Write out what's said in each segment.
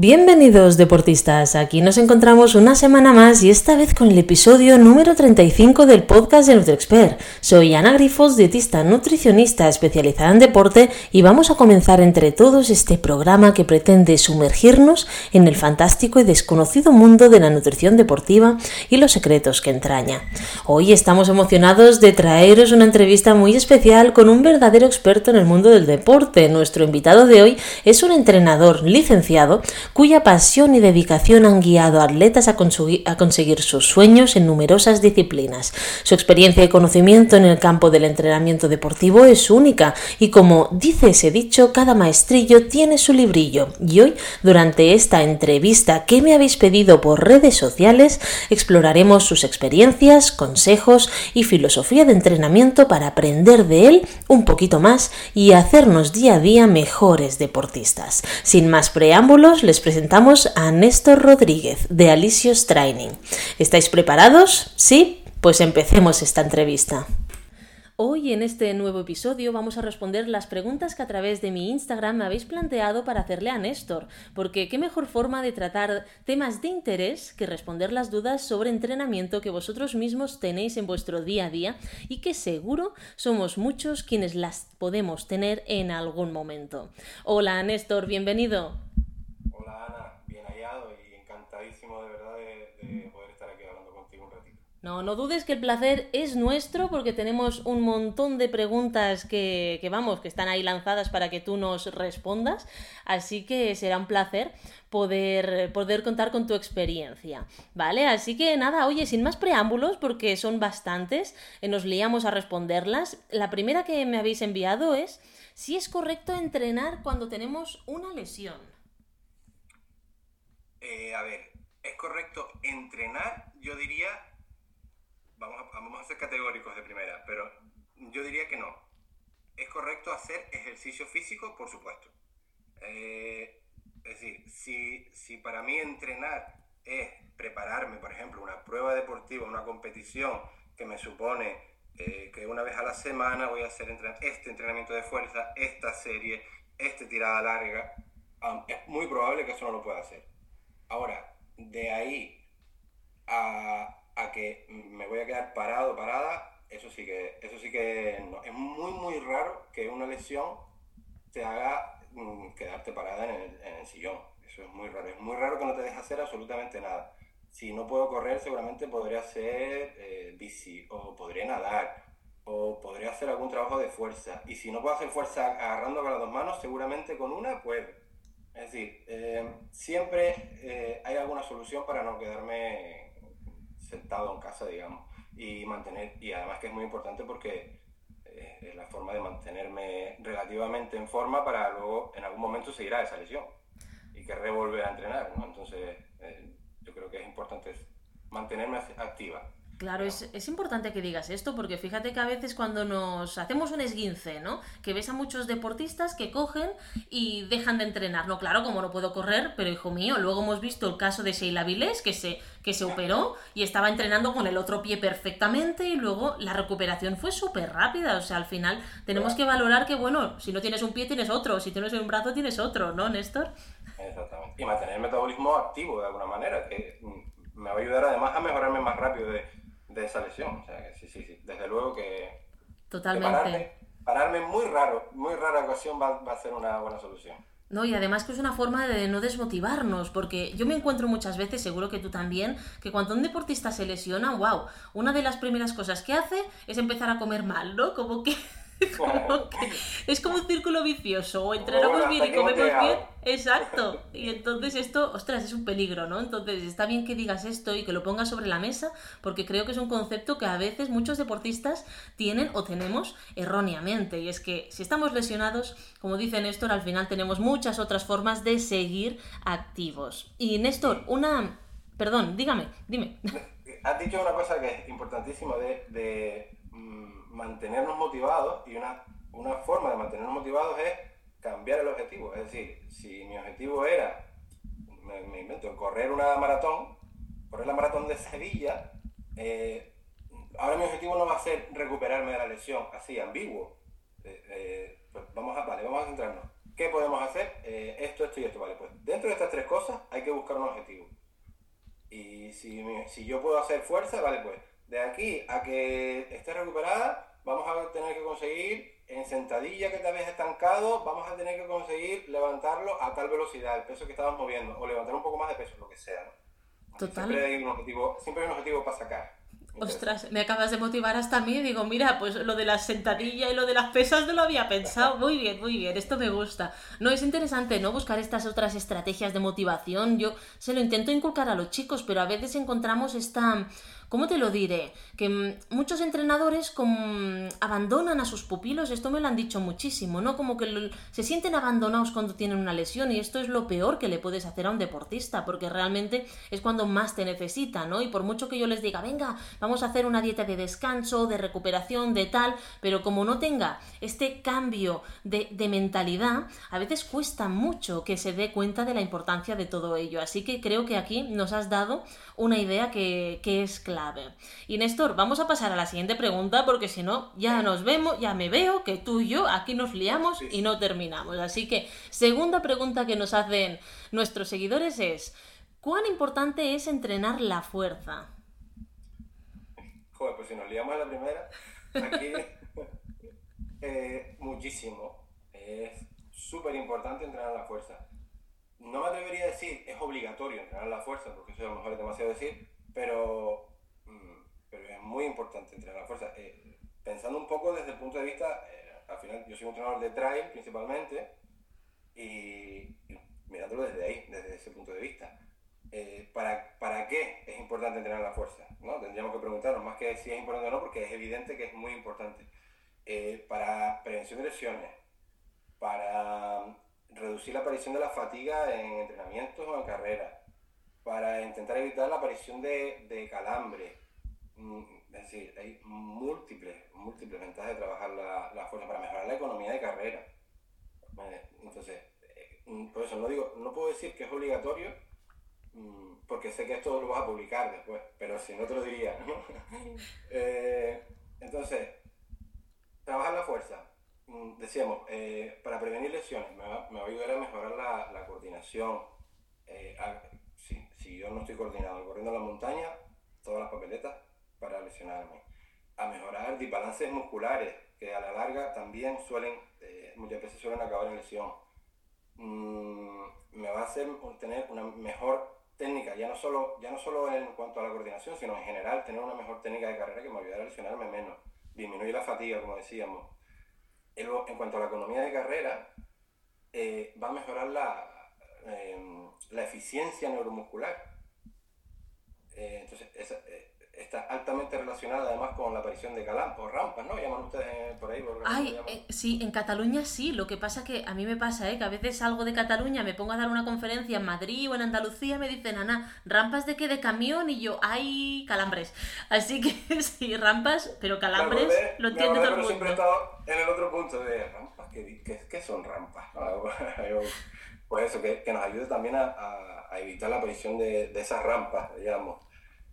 Bienvenidos deportistas, aquí nos encontramos una semana más y esta vez con el episodio número 35 del podcast de NutriExpert. Soy Ana Grifos, dietista nutricionista especializada en deporte y vamos a comenzar entre todos este programa que pretende sumergirnos en el fantástico y desconocido mundo de la nutrición deportiva y los secretos que entraña. Hoy estamos emocionados de traeros una entrevista muy especial con un verdadero experto en el mundo del deporte. Nuestro invitado de hoy es un entrenador licenciado cuya pasión y dedicación han guiado a atletas a, conseguir sus sueños en numerosas disciplinas. Su experiencia y conocimiento en el campo del entrenamiento deportivo es única y como dice ese dicho, cada maestrillo tiene su librillo. Y hoy, durante esta entrevista que me habéis pedido por redes sociales, exploraremos sus experiencias, consejos y filosofía de entrenamiento para aprender de él un poquito más y hacernos día a día mejores deportistas. Sin más preámbulos, les presentamos a Néstor Rodríguez de Alicios Training. ¿Estáis preparados? ¿Sí? Pues empecemos esta entrevista. Hoy en este nuevo episodio vamos a responder las preguntas que a través de mi Instagram me habéis planteado para hacerle a Néstor, porque qué mejor forma de tratar temas de interés que responder las dudas sobre entrenamiento que vosotros mismos tenéis en vuestro día a día y que seguro somos muchos quienes las podemos tener en algún momento. Hola Néstor, bienvenido. No, no dudes que el placer es nuestro porque tenemos un montón de preguntas que, que, vamos, que están ahí lanzadas para que tú nos respondas. Así que será un placer poder, poder contar con tu experiencia. ¿Vale? Así que nada, oye, sin más preámbulos, porque son bastantes, eh, nos liamos a responderlas. La primera que me habéis enviado es si es correcto entrenar cuando tenemos una lesión. Eh, a ver, es correcto entrenar, yo diría vamos a, vamos a ser categóricos de primera, pero yo diría que no. Es correcto hacer ejercicio físico, por supuesto. Eh, es decir, si, si para mí entrenar es prepararme, por ejemplo, una prueba deportiva, una competición que me supone eh, que una vez a la semana voy a hacer este entrenamiento de fuerza, esta serie, esta tirada larga, es muy probable que eso no lo pueda hacer. Ahora, de ahí a, a que me voy a quedar parado, parada, eso sí que, eso sí que no. Es muy, muy raro que una lesión te haga mm, quedarte parada en el, sillón. Eso es muy raro. Es muy raro que no te dejes hacer absolutamente nada. Si no puedo correr, seguramente podría hacer eh, bici, o podría nadar, o podría hacer algún trabajo de fuerza. Y si no puedo hacer fuerza agarrando con las dos manos, seguramente con una puede. Es decir, eh, siempre eh, hay alguna solución para no quedarme sentado en casa, digamos, y mantener, y además que es muy importante porque eh, es la forma de mantenerme relativamente en forma para luego en algún momento seguir a esa lesión y que revolver a entrenar, ¿no? Entonces, eh, yo creo que es importante mantenerme activa. Claro, es, es, importante que digas esto porque fíjate que a veces cuando nos hacemos un esguince, ¿no? Que ves a muchos deportistas que cogen y dejan de entrenar. No, claro, como no puedo correr, pero hijo mío, luego hemos visto el caso de Sheila Vilés que se, que se operó y estaba entrenando con el otro pie perfectamente y luego la recuperación fue súper rápida. O sea, al final tenemos que valorar que, bueno, si no tienes un pie tienes otro, si tienes un brazo tienes otro, ¿no, Néstor? Exactamente. Y mantener el metabolismo activo de alguna manera, que me va a ayudar además a mejorarme más rápido de de esa lesión. O sea, sí, sí, sí. Desde luego que. Totalmente. pararme, muy raro, muy rara ocasión va, va a ser una buena solución. No, y además que es una forma de no desmotivarnos, porque yo me encuentro muchas veces, seguro que tú también, que cuando un deportista se lesiona, wow, una de las primeras cosas que hace es empezar a comer mal, ¿no? Como que es como un círculo vicioso. O entrenamos bien y comemos bien. Exacto. Y entonces esto, ostras, es un peligro, ¿no? Entonces está bien que digas esto y que lo pongas sobre la mesa, porque creo que es un concepto que a veces muchos deportistas tienen o tenemos erróneamente. Y es que si estamos lesionados, como dice Néstor, al final tenemos muchas otras formas de seguir activos. Y Néstor, una... Perdón, dígame, dime. Has dicho una cosa que es importantísima de Mm, mantenernos motivados y una, una forma de mantenernos motivados es cambiar el objetivo. Es decir, si mi objetivo era, me, invento, correr una maratón, correr la maratón de Sevilla, eh, ahora mi objetivo no va a ser recuperarme de la lesión, así, ambiguo. Eh, eh, pues vamos a, vale, vamos a centrarnos. ¿qué podemos hacer? Esto, esto y esto, vale. Pues dentro de estas tres cosas hay que buscar un objetivo. Y si, si yo puedo hacer fuerza, vale, pues de aquí a que esté recuperada, vamos a tener que conseguir en sentadilla que te habías estancado, vamos a tener que conseguir levantarlo a tal velocidad, el peso que estabas moviendo, o levantar un poco más de peso, lo que sea. Total. Siempre hay un objetivo, siempre hay un objetivo para sacar. Ostras, me acabas de motivar hasta a mí. Digo, mira, pues lo de la sentadilla y lo de las pesas no lo había pensado. Muy bien, muy bien, esto me gusta. No, es interesante, ¿no? Buscar estas otras estrategias de motivación. Yo se lo intento inculcar a los chicos, pero a veces encontramos esta ¿Cómo te lo diré? Que mm, muchos entrenadores como, abandonan a sus pupilos, esto me lo han dicho muchísimo, ¿no? Como que se sienten abandonados cuando tienen una lesión y esto es lo peor que le puedes hacer a un deportista, porque realmente es cuando más te necesita, ¿no? Y por mucho que yo les diga, venga, vamos a hacer una dieta de descanso, de recuperación, de tal, pero como no tenga este cambio de, de mentalidad, a veces cuesta mucho que se dé cuenta de la importancia de todo ello. Así que creo que aquí nos has dado una idea que, que es clara y Néstor, vamos a pasar a la siguiente pregunta porque si no, ya nos vemos, ya me veo que tú y yo aquí nos liamos y no terminamos. Así que, segunda pregunta que nos hacen nuestros seguidores es, ¿cuán importante es entrenar la fuerza? Joder, pues si nos liamos a la primera, aquí eh, muchísimo. Es súper importante entrenar la fuerza. No me atrevería a decir es obligatorio entrenar la fuerza, porque eso a lo mejor es demasiado decir, pero pero es muy importante entrenar la fuerza. Eh, pensando un poco desde el punto de vista, eh, al final yo soy un entrenador de trail principalmente, y, mirándolo desde ahí, desde ese punto de vista. Eh, ¿para, ¿Para qué es importante entrenar la fuerza? ¿no? Tendríamos que preguntarnos más que si es importante o no, porque es evidente que es muy importante. para prevención de lesiones, para reducir la aparición de la fatiga en entrenamientos o en carreras, para intentar evitar la aparición de, de calambre, Mm, es decir, hay múltiples, múltiples ventajas de trabajar la, la fuerza para mejorar la economía de carrera. Entonces, eh, mm, por eso no digo, no puedo decir que es obligatorio, mm, porque sé que esto lo vas a publicar después, pero si no te lo diría. Eh, entonces, trabajar la fuerza. Decíamos, eh, para prevenir lesiones, me va, me va, a ayudar a mejorar la, la coordinación. si, si, yo no estoy coordinado corriendo en la montaña, todas las papeletas para lesionarme. A mejorar desbalances musculares, que a la larga también suelen, eh, muchas veces suelen acabar en lesión. Mm, me va a hacer tener una mejor técnica, ya no, solo, ya no solo en cuanto a la coordinación, sino en general tener una mejor técnica de carrera que me ayudará a lesionarme menos, disminuir la fatiga, como decíamos. En cuanto a la economía de carrera, eh, va a mejorar la, em, la eficiencia neuromuscular. Eh, entonces, esa, está altamente relacionada además con la aparición de o rampas, ¿no? Llaman ustedes por ahí. Por Ay, eh, sí, en Cataluña sí. Lo que pasa que a mí me pasa, ¿eh? Que a veces salgo de Cataluña, me pongo a dar una conferencia en Madrid o en Andalucía, me dicen, Ana, ¿rampas de qué? De camión y yo, hay calambres. Así que sí, rampas, pero calambres lo entiende todo el mundo. siempre he estado en el otro punto de rampas, ¿qué, son rampas? pues eso, que, que, nos ayude también a, a, evitar la aparición de, de esas rampas, digamos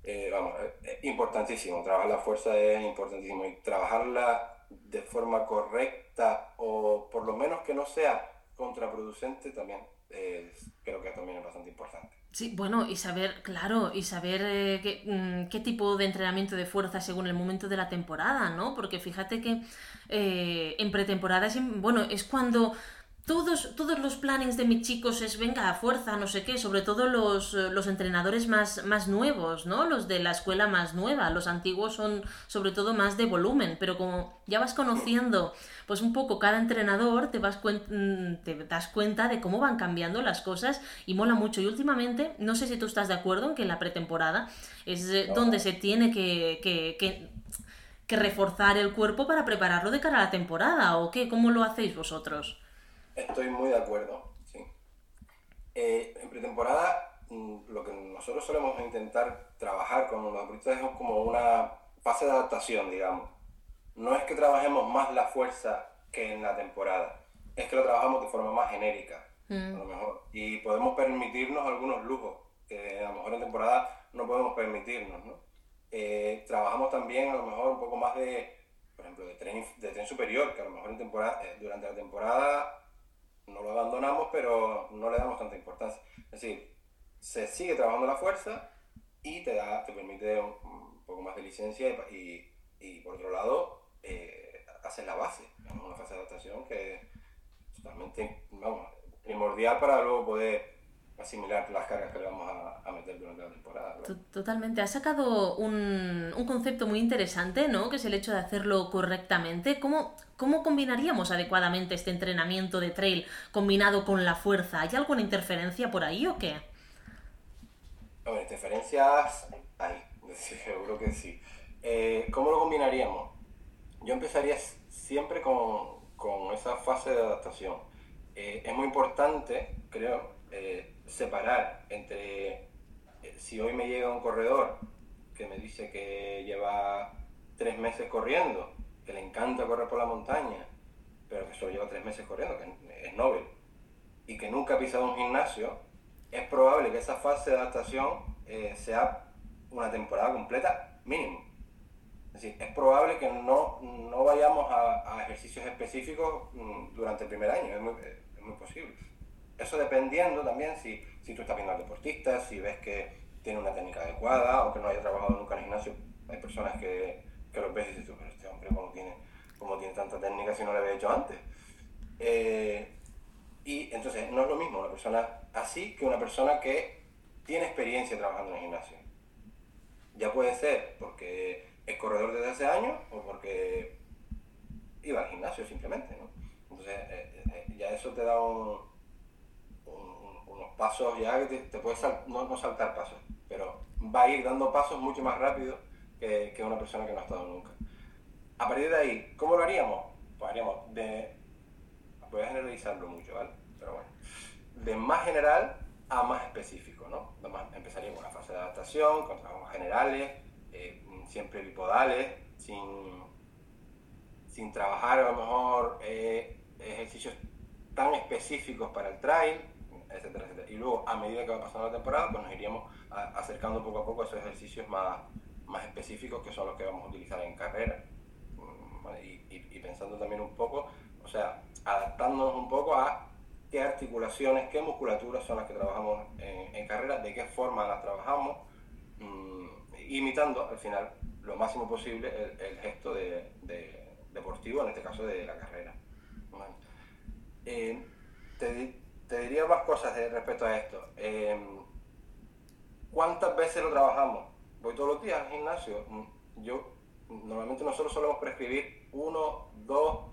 eh, vamos, es importantísimo, trabajar la fuerza es importantísimo y trabajarla de forma correcta o por lo menos que no sea contraproducente también creo que también es bastante importante. Sí, bueno, y saber, claro, y saber eh, qué, mm, qué, tipo de entrenamiento de fuerza según el momento de la temporada, ¿no? Porque fíjate que eh, en pretemporada es, bueno, es cuando todos, todos los plannings de mis chicos es venga a fuerza, no sé qué, sobre todo los, eh, los, entrenadores más, más nuevos, ¿no? Los de la escuela más nueva, los antiguos son sobre todo más de volumen, pero como ya vas conociendo pues un poco cada entrenador, te, vas mm, te das cuenta de cómo van cambiando las cosas y mola mucho. Y últimamente, no sé si tú estás de acuerdo en que la pretemporada es eh, donde se tiene que, que, que, que reforzar el cuerpo para prepararlo de cara a la temporada, ¿o qué? ¿Cómo lo hacéis vosotros? Estoy muy de acuerdo, sí. Eh, en pretemporada, mm, lo que nosotros solemos intentar trabajar con los deportistas es como una fase de adaptación, digamos. No es que trabajemos más la fuerza que en la temporada, es que lo trabajamos de forma más genérica, mm. a lo mejor. Y podemos permitirnos algunos lujos que a lo mejor en temporada no podemos permitirnos, ¿no? Eh, trabajamos también a lo mejor un poco más de, por ejemplo, de tren, de tren superior, que a lo mejor en temporada, eh, durante la temporada no lo abandonamos, pero no le damos tanta importancia. Es decir, se sigue trabajando la fuerza y te, da, te permite un, poco más de licencia y, y por otro lado, eh, haces la base, una fase de adaptación que es totalmente, vamos, primordial para luego poder asimilar las cargas que le vamos a, meter durante la temporada. Totalmente. Has sacado un, un, concepto muy interesante, ¿no? Que es el hecho de hacerlo correctamente. ¿Cómo, ¿Cómo combinaríamos adecuadamente este entrenamiento de trail combinado con la fuerza? ¿Hay alguna interferencia por ahí o qué? Bueno, interferencias hay, seguro que sí. Eh, ¿Cómo lo combinaríamos? Yo empezaría siempre con, con esa fase de adaptación. Eh, es muy importante, creo, eh, separar entre eh, si hoy me llega un corredor que me dice que lleva tres meses corriendo, que le encanta correr por la montaña, pero que solo lleva tres meses corriendo, que es Nobel, y que nunca ha pisado un gimnasio, es probable que esa fase de adaptación eh, sea una temporada completa mínimo. Es decir, es probable que no, no vayamos a, ejercicios específicos mm, durante el primer año, es muy, es muy posible. Eso dependiendo también si, si tú estás viendo al deportista, si ves que tiene una técnica adecuada o que no haya trabajado nunca en el gimnasio. Hay personas que, que lo ves y dices, pero este hombre cómo tiene, cómo tiene tanta técnica si no lo había hecho antes. Eh, y entonces no es lo mismo una persona así que una persona que tiene experiencia trabajando en el gimnasio. Ya puede ser porque es corredor desde hace años o porque iba al gimnasio simplemente, ¿no? Entonces eh, eh, ya eso te da un, unos pasos ya que te, puedes no, saltar pasos, pero va a ir dando pasos mucho más rápido que, que, una persona que no ha estado nunca. A partir de ahí, ¿cómo lo haríamos? Pues haríamos de... Voy a generalizarlo mucho, ¿vale? Pero bueno. De más general a más específico, ¿no? empezaríamos una fase de adaptación, con trabajos generales, eh, siempre bipodales, sin, sin trabajar a lo mejor eh, ejercicios tan específicos para el trail, etcétera, etcétera. Y luego, a medida que va pasando la temporada, pues nos iríamos acercando poco a poco a esos ejercicios más, más específicos que son los que vamos a utilizar en carrera. Mm, y, y, pensando también un poco, o sea, adaptándonos un poco a qué articulaciones, qué musculaturas son las que trabajamos en, en carrera, de qué forma las trabajamos, mm, imitando al final lo máximo posible el, gesto de, deportivo, en este caso de la carrera. Eh, te, te, diría más cosas respecto a esto. Em, ¿Cuántas veces lo trabajamos? Voy todos los días al gimnasio. Mm, yo, normalmente nosotros solemos prescribir uno, dos,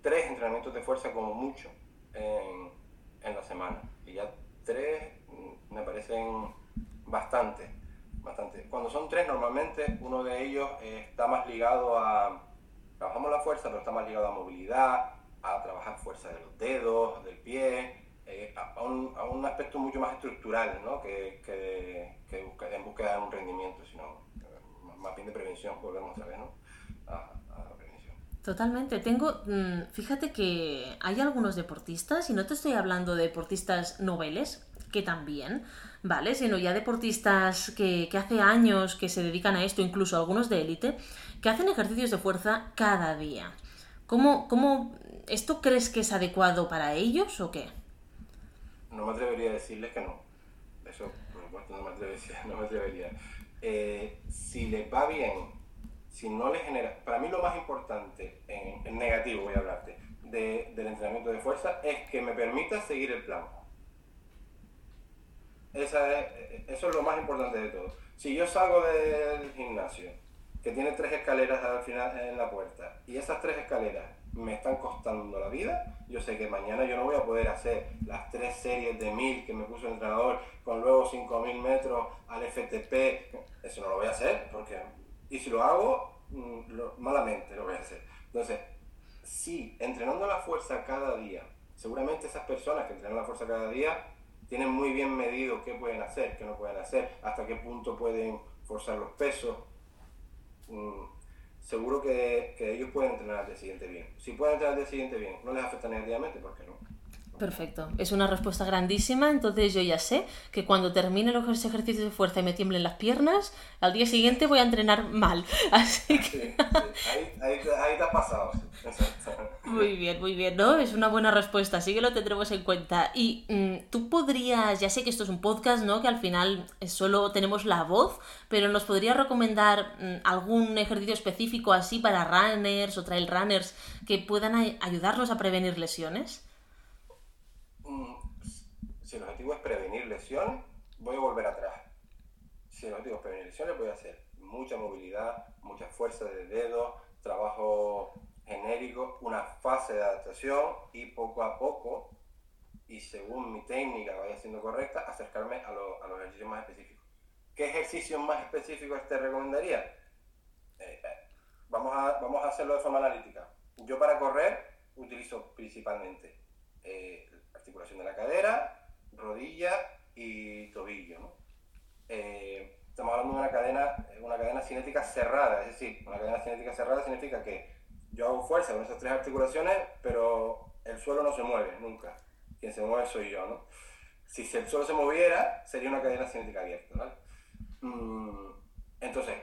tres entrenamientos de fuerza como mucho en, la semana. Y ya tres mm, me parecen bastante, bastante. Cuando son tres, normalmente uno de ellos está más ligado a, trabajamos la fuerza, pero está más ligado a movilidad, a trabajar fuerza de los dedos, del pie, eh, a, un, a, un, aspecto mucho más estructural, ¿no? que, que, que en búsqueda de un rendimiento, sino eh, más bien de prevención, volvemos a ver, ¿no? A, la prevención. Totalmente. Tengo, mm, fíjate que hay algunos deportistas, y no te estoy hablando de deportistas noveles, que también, ¿vale? Sino ya deportistas que, que hace años que se dedican a esto, incluso algunos de élite, que hacen ejercicios de fuerza cada día. ¿Cómo, cómo ¿Esto crees que es adecuado para ellos o qué? No me atrevería a decirles que no. Eso, por supuesto, no me atrevería. No me atrevería. Eh, si les va bien, si no les genera... Para mí lo más importante, en, negativo voy a hablarte, del entrenamiento de fuerza, es que me permita seguir el plan. Esa es, eso es lo más importante de todo. Si yo salgo del gimnasio, que tiene tres escaleras al final en la puerta, y esas tres escaleras me están costando la vida. Yo sé que mañana yo no voy a poder hacer las tres series de mil que me puso el entrenador con luego 5000 metros al FTP. Eso no lo voy a hacer porque, y si lo hago, mm, malamente lo voy a hacer. Entonces, si entrenando la fuerza cada día, seguramente esas personas que entrenan la fuerza cada día tienen muy bien medido qué pueden hacer, qué no pueden hacer, hasta qué punto pueden forzar los pesos. Mm, seguro que, ellos pueden entrenar al día siguiente bien. Si pueden entrenar al día siguiente bien, no les afecta negativamente, ¿por qué no? Perfecto. Es una respuesta grandísima, entonces yo ya sé que cuando termine los ejercicios de fuerza y me tiemblen las piernas, al día siguiente voy a entrenar mal. Así que... Ahí, ahí, ahí, te has pasado. Muy bien, muy bien, ¿no? Es una buena respuesta, así que lo tendremos en cuenta. Y mm, tú podrías, ya sé que esto es un podcast, ¿no? Que al final solo tenemos la voz, pero ¿nos podrías recomendar mm, algún ejercicio específico así para runners o trail runners que puedan ayudarnos a prevenir lesiones? Mm, si el objetivo es prevenir lesiones, voy a volver atrás. Si el objetivo es prevenir lesiones, voy a hacer mucha movilidad, mucha fuerza de dedos, trabajo genérico, una fase de adaptación y poco a poco, y según mi técnica vaya siendo correcta, acercarme a, a los ejercicios más específicos. ¿Qué ejercicios más específicos te recomendaría? Eh, eh, vamos, a, vamos a hacerlo de forma analítica. Yo para correr utilizo principalmente eh, articulación de la cadera, rodilla y tobillo. ¿no? estamos hablando de una cadena, una cadena cinética cerrada, es decir, una cadena cinética cerrada significa que yo hago fuerza con esas tres articulaciones, pero el suelo no se mueve nunca. Quien se mueve soy yo, ¿no? Si el suelo se moviera, sería una cadena cinética abierta, ¿vale? Mm, entonces,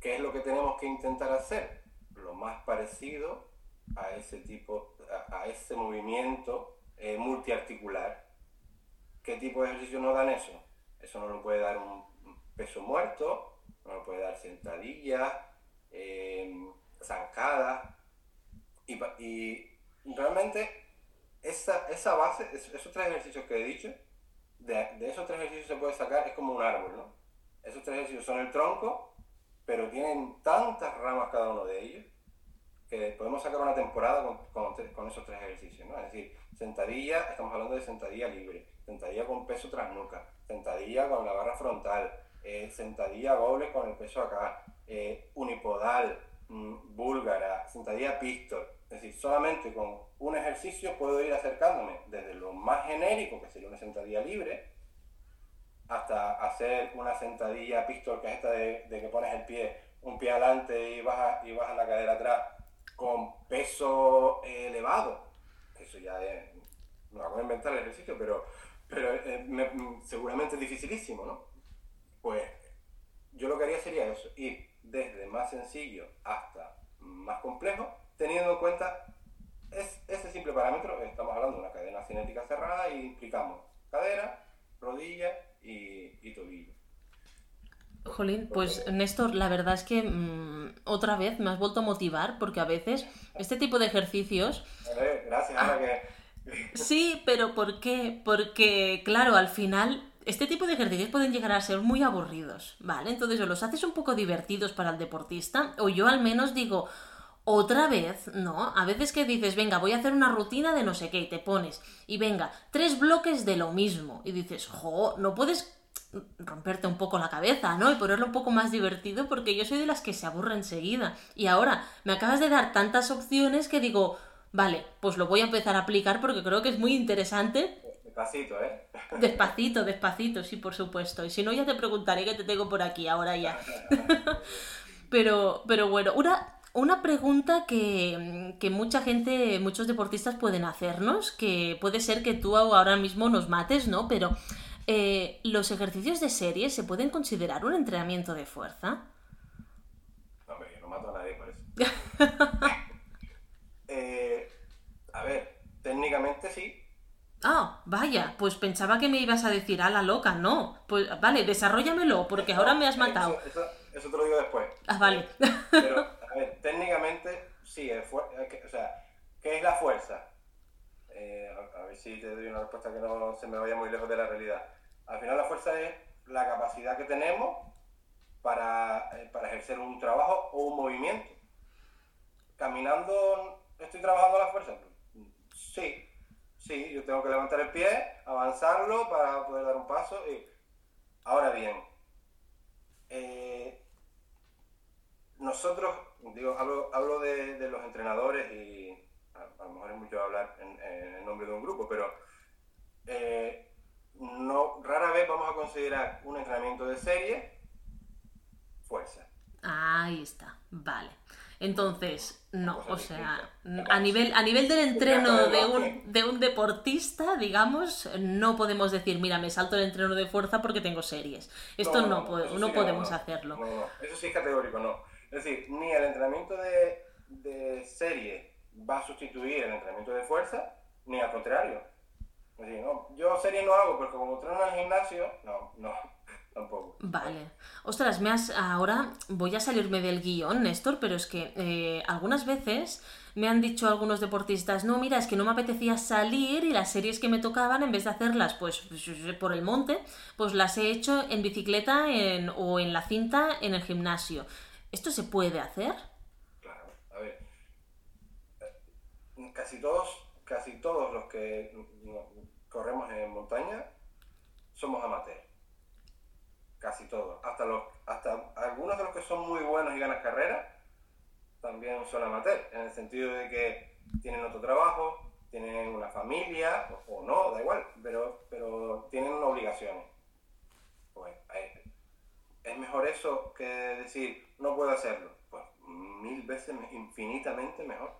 ¿qué es lo que tenemos que intentar hacer? Lo más parecido a ese tipo, a, ese movimiento eh, multiarticular. ¿Qué tipo de ejercicio nos dan eso? Eso no lo puede dar un peso muerto, no lo puede dar sentadillas, eh, zancadas, y, realmente esa, esa base, esos tres ejercicios que he dicho, de, de, esos tres ejercicios se puede sacar, es como un árbol, ¿no? Esos tres ejercicios son el tronco, pero tienen tantas ramas cada uno de ellos que podemos sacar una temporada con, con, esos tres ejercicios, ¿no? Es decir, sentadilla, estamos hablando de sentadilla libre, sentadilla con peso tras nuca, sentadilla con la barra frontal, eh, sentadilla doble con el peso acá, eh, unipodal, mm, búlgara, sentadilla pistol, es decir, solamente con un ejercicio puedo ir acercándome desde lo más genérico, que sería una sentadilla libre, hasta hacer una sentadilla pistol, que es esta de, que pones el pie, un pie adelante y bajas y bajas la cadera atrás, con peso elevado. Eso ya es, no voy a inventar el ejercicio, pero, pero eh, seguramente es dificilísimo, ¿no? Pues yo lo que haría sería eso, ir desde más sencillo hasta más complejo, teniendo en cuenta es, ese simple parámetro, estamos hablando de una cadena cinética cerrada y implicamos cadera, rodilla y, tobillo. Jolín, pues Néstor, la verdad es que mm, otra vez me has vuelto a motivar porque a veces este tipo de ejercicios... gracias, Ana, que... Sí, pero ¿por qué? Porque, claro, al final este tipo de ejercicios pueden llegar a ser muy aburridos, ¿vale? Entonces o los haces un poco divertidos para el deportista, o yo al menos digo, otra vez, ¿no? A veces que dices, venga, voy a hacer una rutina de no sé qué, y te pones, y venga, tres bloques de lo mismo, y dices, jo, no puedes romperte un poco la cabeza, ¿no? Y ponerlo un poco más divertido porque yo soy de las que se aburre enseguida. Y ahora me acabas de dar tantas opciones que digo, vale, pues lo voy a empezar a aplicar porque creo que es muy interesante. Despacito, ¿eh? Despacito, despacito, sí, por supuesto. Y si no, ya te preguntaré qué te tengo por aquí, ahora ya. pero, pero bueno, una, una pregunta que, mucha gente, muchos deportistas pueden hacernos, que puede ser que tú ahora mismo nos mates, ¿no? Pero eh, ¿los ejercicios de serie se pueden considerar un entrenamiento de fuerza? Hombre, yo no mato a nadie por eso. A ver, técnicamente sí. Ah, vaya, pues pensaba que me ibas a decir a la loca, no. Pues vale, desarrollamelo, porque ahora me has matado. Eso, eso, te lo digo después. Ah, vale. Pero a ver, técnicamente sí, o sea, ¿qué es la fuerza? Eh, a, ver si te doy una respuesta que no se me vaya muy lejos de la realidad. Al final la fuerza es la capacidad que tenemos para, eh, para ejercer un trabajo o un movimiento. Caminando, ¿estoy trabajando la fuerza? Sí, sí, yo tengo que levantar el pie, avanzarlo para poder dar un paso. Y... Ahora bien, eh, nosotros digo, hablo, de, los entrenadores y a, lo mejor es mucho hablar en, en, nombre de un grupo, pero eh, no, rara vez vamos a considerar un entrenamiento de serie fuerza. Ahí está, vale. Entonces, no, o sea, a nivel, a nivel del entreno de un, de un deportista, digamos, no podemos decir, mira, me salto el entreno de fuerza porque tengo series. Esto no, no, podemos hacerlo. No, eso sí es categórico, no. Es decir, ni el entrenamiento de, de serie va a sustituir el entrenamiento de fuerza, ni al contrario. Es decir, no, yo serie no hago porque como entreno en el gimnasio, no, no, tampoco. Vale. Ostras, me has, ahora voy a salirme del guion, Néstor, pero es que eh, algunas veces me han dicho algunos deportistas, no, mira, es que no me apetecía salir y las series que me tocaban, en vez de hacerlas pues, pues por el monte, pues las he hecho en bicicleta o en la cinta en el gimnasio. ¿Esto se puede hacer? Claro, a ver. Eh, casi todos, casi todos los que corremos en montaña somos amateurs casi todos. Hasta, los, hasta algunos de los que son muy buenos y ganan carreras también son amateurs, en el sentido de que tienen otro trabajo, tienen una familia, o, no, da igual, pero, pero tienen obligaciones. Pues es mejor eso que decir, no puedo hacerlo. Pues mil veces, infinitamente mejor.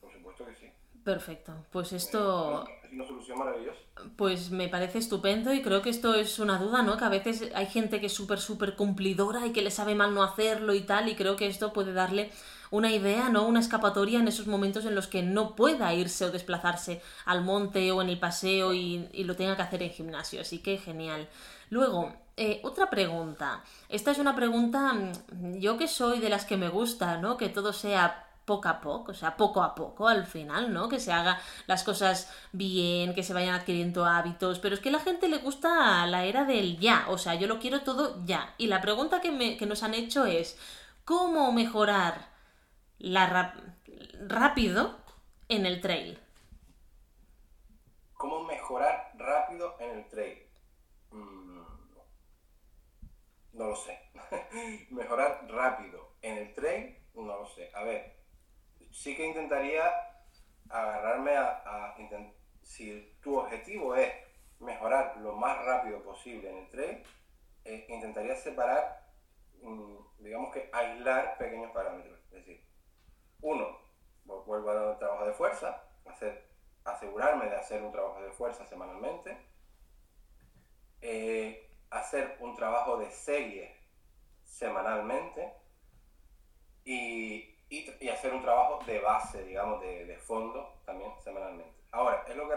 Por supuesto que sí. Perfecto, pues esto... Es una solución maravillosa. Pues me parece estupendo y creo que esto es una duda, ¿no? Que a veces hay gente que es súper, súper cumplidora y que le sabe mal no hacerlo y tal, y creo que esto puede darle una idea, ¿no? Una escapatoria en esos momentos en los que no pueda irse o desplazarse al monte o en el paseo y, lo tenga que hacer en gimnasio. Así que genial. Luego, eh, otra pregunta. Esta es una pregunta, mm, yo que soy de las que me gusta, ¿no? Que todo sea poco a poco, o sea, poco a poco al final, ¿no? Que se haga las cosas bien, que se vayan adquiriendo hábitos, pero es que a la gente le gusta la era del ya, o sea, yo lo quiero todo ya. Y la pregunta que, me, que nos han hecho es, ¿cómo mejorar la rápido en el trail? ¿Cómo mejorar rápido en el trail? Mm, no lo sé. mejorar rápido en el trail, no lo sé. A ver, sí que intentaría agarrarme a, si tu objetivo es mejorar lo más rápido posible en el trail, eh, intentaría separar, mm, digamos que aislar pequeños parámetros. Es decir, uno, vuelvo a dar trabajo de fuerza, hacer, asegurarme de hacer un trabajo de fuerza semanalmente, eh, hacer un trabajo de serie semanalmente y y, hacer un trabajo de base, digamos, de, de, fondo también semanalmente. Ahora, ¿es lo que,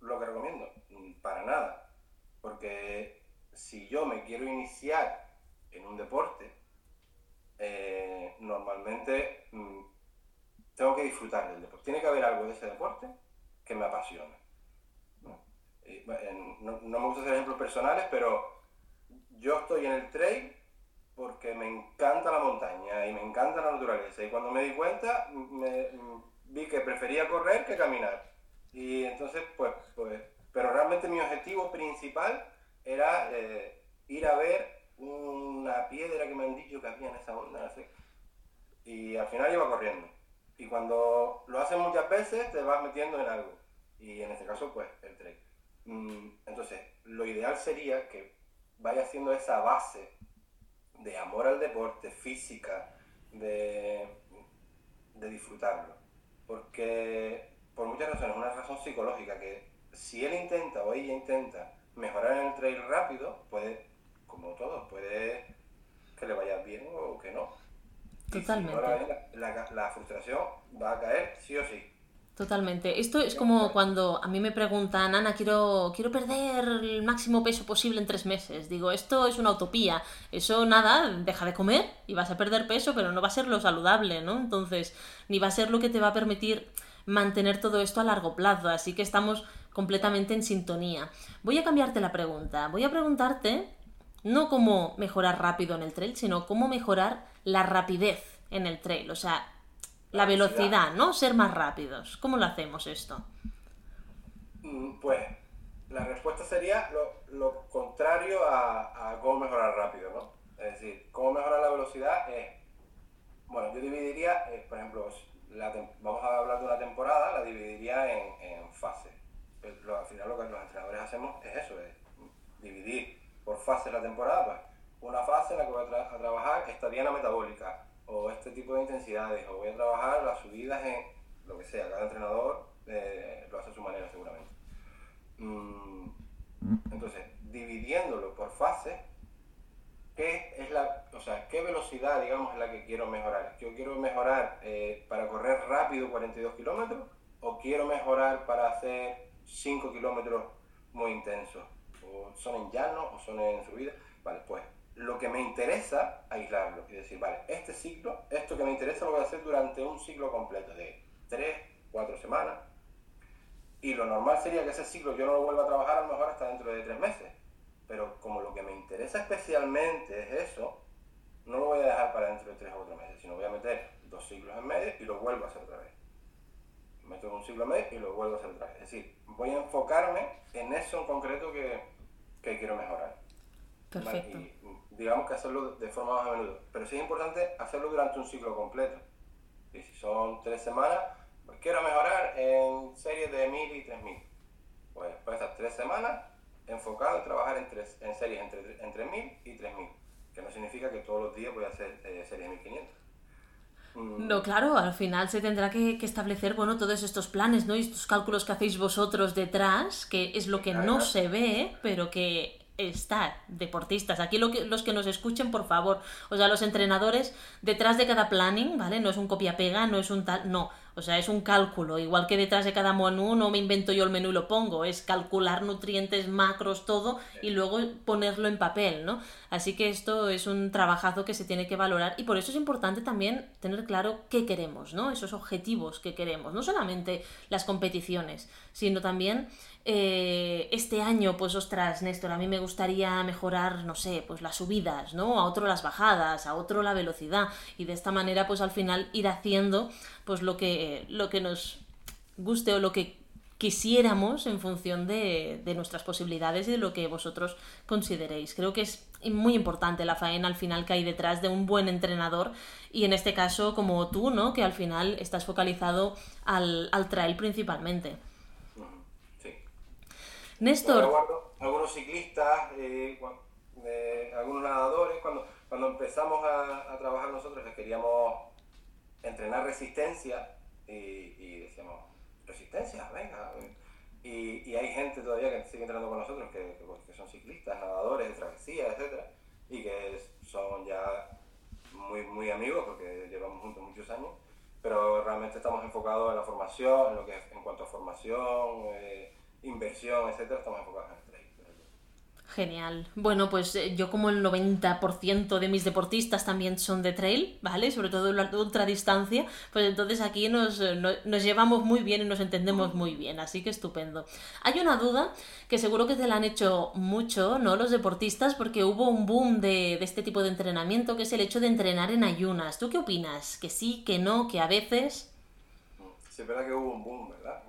lo que recomiendo? Mm, para nada, porque si yo me quiero iniciar en un deporte, eh, normalmente mm, tengo que disfrutar del deporte. Tiene que haber algo de ese deporte que me apasiona. ¿no? no, me gusta hacer ejemplos personales, pero yo estoy en el trail porque me encanta la montaña y me encanta la naturaleza. Y cuando me di cuenta, me, vi que prefería correr que caminar. Y entonces, pues, pues, pero realmente mi objetivo principal era eh, ir a ver una piedra que me han dicho que había en esa onda. Y al final iba corriendo. Y cuando lo haces muchas veces, te vas metiendo en algo. Y en este caso, pues, el trek. Mm, entonces, lo ideal sería que vaya haciendo esa base de amor al deporte, física, de, de disfrutarlo. Porque por muchas razones, una razón psicológica, que si él intenta o ella intenta mejorar en el trail rápido, puede, como todos, puede que le vaya bien o que no. Totalmente. la frustración va a caer sí o sí. Totalmente. Esto es como cuando a mí me preguntan, Ana, quiero, quiero perder el máximo peso posible en tres meses. Digo, esto es una utopía. Eso nada, deja de comer y vas a perder peso, pero no va a ser lo saludable, ¿no? Entonces, ni va a ser lo que te va a permitir mantener todo esto a largo plazo. Así que estamos completamente en sintonía. Voy a cambiarte la pregunta. Voy a preguntarte no cómo mejorar rápido en el trail, sino cómo mejorar la rapidez en el trail. O sea, la velocidad, ¿no? Ser más rápidos. ¿Cómo lo hacemos esto? Mm, pues la respuesta sería lo, contrario a, cómo mejorar rápido, ¿no? Es decir, cómo mejorar la velocidad es, bueno, yo dividiría, eh, por ejemplo, vamos a hablar de una temporada, la dividiría en, fases. al final lo que los entrenadores hacemos es eso, es dividir por fases la temporada, pues una fase en la que voy a, trabajar esta diana metabólica, o este tipo de intensidades, o voy a trabajar las subidas en lo que sea, cada entrenador eh, lo hace a su manera seguramente. Mm, entonces, dividiéndolo por fases, ¿qué es la, o sea, qué velocidad, digamos, es la que quiero mejorar? Yo quiero mejorar eh, para correr rápido 42 kilómetros o quiero mejorar para hacer 5 kilómetros muy intensos. O son en llano o son en subida. Vale, pues lo que me interesa, aislarlo y decir, vale, este ciclo, esto que me interesa lo voy a hacer durante un ciclo completo de 3, 4 semanas. Y lo normal sería que ese ciclo yo no lo vuelva a trabajar a lo mejor hasta dentro de 3 meses. Pero como lo que me interesa especialmente es eso, no lo voy a dejar para dentro de 3 o 4 meses, sino voy a meter dos ciclos en medio y lo vuelvo a hacer otra vez. Meto un ciclo en medio y lo vuelvo a hacer otra vez. Es decir, voy a enfocarme en eso en concreto que, que quiero mejorar. Perfecto digamos que hacerlo de forma más a menudo. Pero sí es importante hacerlo durante un ciclo completo. Y si son tres semanas, pues quiero mejorar en series de 1000 y 3000. Pues, pues esas tres semanas enfocado en trabajar en, tres, en series entre, entre 1000 y 3000. Que no significa que todos los días voy a hacer eh, series de 1500. Mm. No, claro, al final se tendrá que, establecer, bueno, todos estos planes, ¿no? Y estos cálculos que hacéis vosotros detrás, que es lo que no se ve, pero que estar deportistas. Aquí lo que, los que nos escuchen, por favor, o sea, los entrenadores, detrás de cada planning, ¿vale? No es un copia-pega, no es un tal, no. O sea, es un cálculo, igual que detrás de cada menú no me invento yo el menú y lo pongo, es calcular nutrientes, macros, todo y luego ponerlo en papel, ¿no? Así que esto es un trabajazo que se tiene que valorar y por eso es importante también tener claro qué queremos, ¿no? Esos objetivos que queremos, no solamente las competiciones, sino también eh, este año, pues ostras, Néstor, a mí me gustaría mejorar, no sé, pues las subidas, ¿no? A otro las bajadas, a otro la velocidad y de esta manera pues al final ir haciendo pues lo que, lo que nos guste o lo que quisiéramos en función de, de, nuestras posibilidades y de lo que vosotros consideréis. Creo que es muy importante la faena al final que hay detrás de un buen entrenador y en este caso como tú, ¿no? Que al final estás focalizado al, al trail principalmente. Néstor. algunos ciclistas, eh, eh, algunos nadadores, cuando, cuando empezamos a, trabajar nosotros, queríamos entrenar resistencia y, decíamos, resistencia, venga. Y, y, hay gente todavía que sigue entrenando con nosotros que, que, son ciclistas, nadadores de travesía, etc. Y que son ya muy, muy amigos porque llevamos juntos muchos años. Pero realmente estamos enfocados en la formación, en lo que en cuanto a formación. Eh, inversión, etcétera, estamos enfocados en el trail. Genial. Bueno, pues eh, yo como el 90% de mis deportistas también son de trail, ¿vale? Sobre todo la ultradistancia, pues entonces aquí nos, eh, nos, llevamos muy bien y nos entendemos muy bien, así que estupendo. Hay una duda que seguro que te la han hecho mucho, ¿no? Los deportistas, porque hubo un boom de, de este tipo de entrenamiento, que es el hecho de entrenar en ayunas. ¿Tú qué opinas? ¿Que sí, que no, que a veces? Sí, es verdad que hubo un boom, ¿verdad?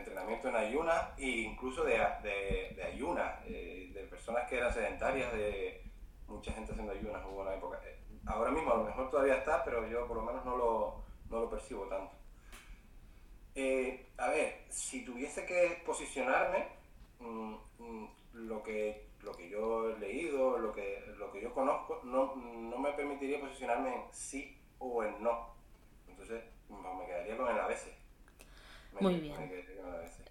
Entrenamiento en ayunas e incluso de, de, ayunas, eh, de personas que eran sedentarias, de mucha gente haciendo ayunas hubo una época. Eh, ahora mismo a lo mejor todavía está, pero yo por lo menos no lo, no lo percibo tanto. Eh, a ver, si tuviese que posicionarme, mm, mm, lo, que, lo que yo he leído, lo que, lo que yo conozco, no, no me permitiría posicionarme en sí o en no. Entonces me quedaría con el a veces. Muy bien.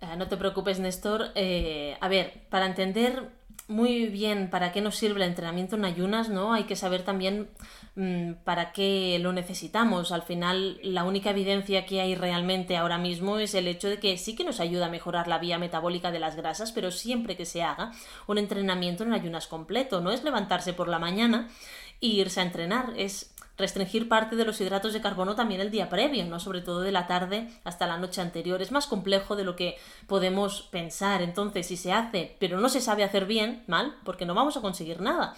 Ah, no te preocupes, Néstor. Eh, a ver, para entender muy bien para qué nos sirve el entrenamiento en ayunas, ¿no? Hay que saber también mm, para qué lo necesitamos. Al final, la única evidencia que hay realmente ahora mismo es el hecho de que sí que nos ayuda a mejorar la vía metabólica de las grasas, pero siempre que se haga un entrenamiento en ayunas completo. No es levantarse por la mañana e irse a entrenar, es restringir parte de los hidratos de carbono también el día previo, ¿no? Sobre todo de la tarde hasta la noche anterior. Es más complejo de lo que podemos pensar. Entonces, si se hace, pero no se sabe hacer bien, mal, porque no vamos a conseguir nada.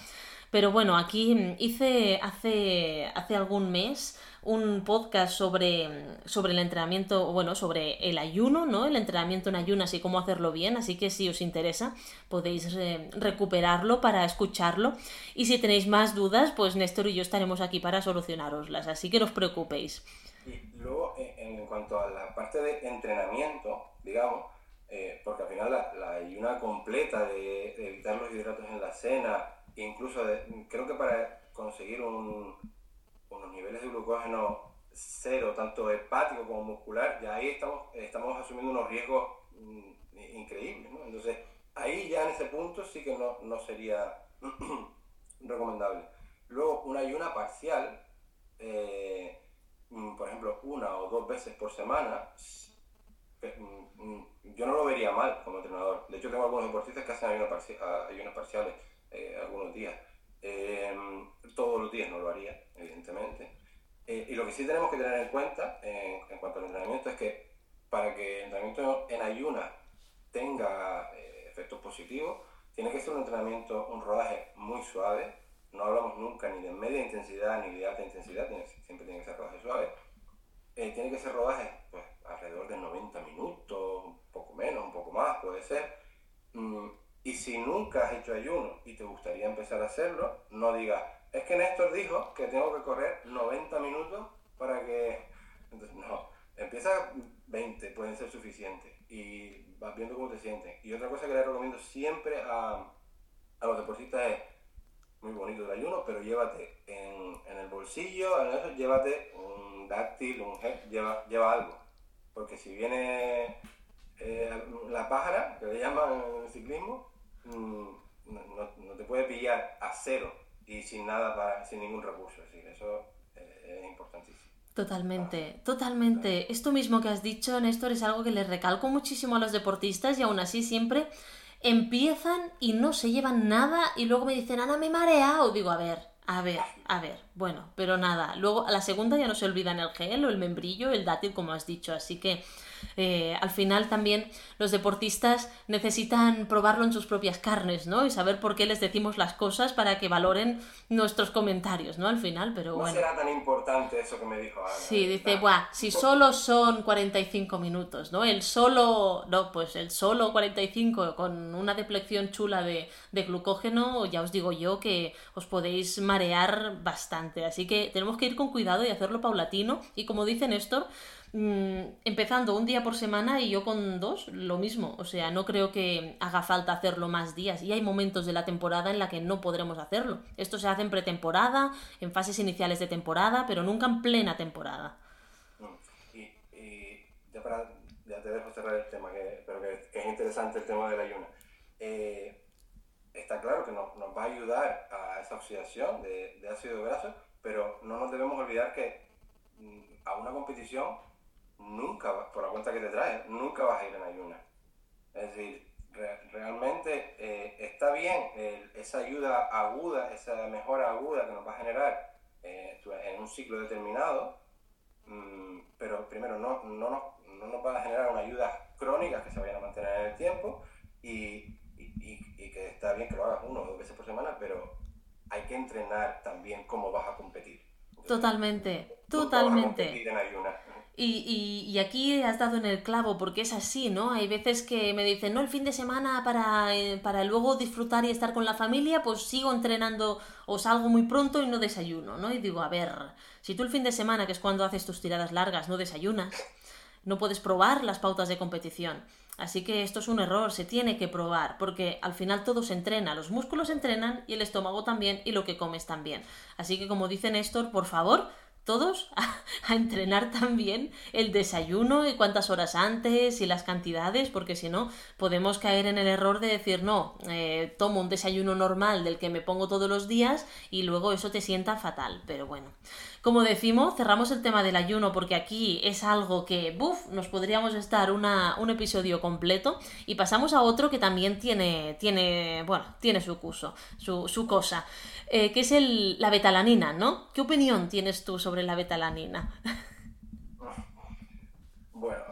Pero bueno, aquí hice hace, hace algún mes un podcast sobre, sobre el entrenamiento, bueno, sobre el ayuno, ¿no? El entrenamiento en ayunas y cómo hacerlo bien, así que si os interesa podéis eh, recuperarlo para escucharlo y si tenéis más dudas, pues Néstor y yo estaremos aquí para solucionaroslas, así que no os preocupéis. Y luego, en, cuanto a la parte de entrenamiento, digamos, eh, porque al final la, ayuna completa de, evitar los hidratos en la cena, incluso creo que para conseguir un, unos niveles de glucógeno cero, tanto hepático como muscular, ya ahí estamos, estamos asumiendo unos riesgos mm, increíbles. Entonces, ahí ya en ese punto sí que no, no sería recomendable. Luego, una ayuna parcial, eh, mm, por ejemplo, una o dos veces por semana, mm, yo no lo vería mal como entrenador. De hecho, tengo algunos deportistas que hacen ayunas, parciales eh, algunos días. Eh, todos los días no lo haría, evidentemente. Eh, y lo que sí tenemos que tener en cuenta en, cuanto al entrenamiento es que para que el entrenamiento en ayuna tenga eh, efectos positivos, tiene que ser un entrenamiento, un rodaje muy suave. No hablamos nunca ni de media intensidad ni de alta intensidad, siempre tiene que ser rodaje suave. Eh, tiene que ser rodaje pues, alrededor de 90 minutos, un poco menos, un poco más, puede ser. Mm, y si nunca has hecho ayuno y te gustaría empezar a hacerlo, no digas, es que Néstor dijo que tengo que correr 90 minutos para que... Entonces, no, empieza 20, pueden ser suficientes y vas viendo cómo te sientes. Y otra cosa que le recomiendo siempre a, a los deportistas es, muy bonito el ayuno, pero llévate en, en el bolsillo, en eso, llévate un dáctil, un gel, lleva, lleva algo. Porque si viene eh, la pájara, que le llaman en el ciclismo, mm, no, no, te puede pillar a cero y sin nada, para, sin ningún recurso. Así que eso es importantísimo. Totalmente, totalmente. Esto mismo que has dicho, Néstor, es algo que les recalco muchísimo a los deportistas y aún así siempre empiezan y no se llevan nada y luego me dicen, Ana, me marea. O digo, a ver, a ver, a ver. Bueno, pero nada. Luego a la segunda ya no se olvidan el gel o el membrillo, el dátil, como has dicho. Así que eh, al final también los deportistas necesitan probarlo en sus propias carnes, ¿no? Y saber por qué les decimos las cosas para que valoren nuestros comentarios, ¿no? Al final, pero bueno. No será tan importante eso que me dijo Ana. Sí, dice, buah, si solo son 45 minutos, ¿no? El solo, no, pues el solo 45 con una deplección chula de, de glucógeno, ya os digo yo que os podéis marear bastante. Así que tenemos que ir con cuidado y hacerlo paulatino. Y como dice Néstor, Mm, empezando un día por semana y yo con dos, lo mismo. O sea, no creo que haga falta hacerlo más días. Y hay momentos de la temporada en la que no podremos hacerlo. Esto se hace en pretemporada, en fases iniciales de temporada, pero nunca en plena temporada. Y, ya, para, ya te dejo cerrar el tema, que, pero que, es interesante el tema del ayuno. Eh, está claro que nos, nos, va a ayudar a esa oxidación de, de ácido graso, pero no nos debemos olvidar que mm, a una competición nunca, por la cuenta que te trae, nunca vas a ir en ayuna. Es decir, realmente eh, está bien esa ayuda aguda, esa mejora aguda que nos va a generar eh, en un ciclo determinado, mm, pero primero no, no, nos, no, nos, va a generar una ayuda crónica que se vaya a mantener en el tiempo y, y, que está bien que lo hagas uno o dos veces por semana, pero hay que entrenar también cómo vas a competir. totalmente, totalmente. Y, aquí has dado en el clavo, porque es así, ¿no? Hay veces que me dicen, no, el fin de semana para, eh, para luego disfrutar y estar con la familia, pues sigo entrenando o salgo muy pronto y no desayuno, ¿no? Y digo, a ver, si tú el fin de semana, que es cuando haces tus tiradas largas, no desayunas, no puedes probar las pautas de competición. Así que esto es un error, se tiene que probar, porque al final todo se entrena, los músculos entrenan y el estómago también y lo que comes también. Así que como dice Néstor, por favor, todos a, entrenar también el desayuno y cuántas horas antes y las cantidades, porque si no podemos caer en el error de decir, no, eh, tomo un desayuno normal del que me pongo todos los días y luego eso te sienta fatal. Pero bueno, como decimos, cerramos el tema del ayuno porque aquí es algo que, buf, nos podríamos estar una, un episodio completo y pasamos a otro que también tiene, tiene, bueno, tiene su curso, su, su cosa. Eh, que es el, la betalanina, ¿no? ¿Qué opinión tienes tú sobre la betalanina? Bueno,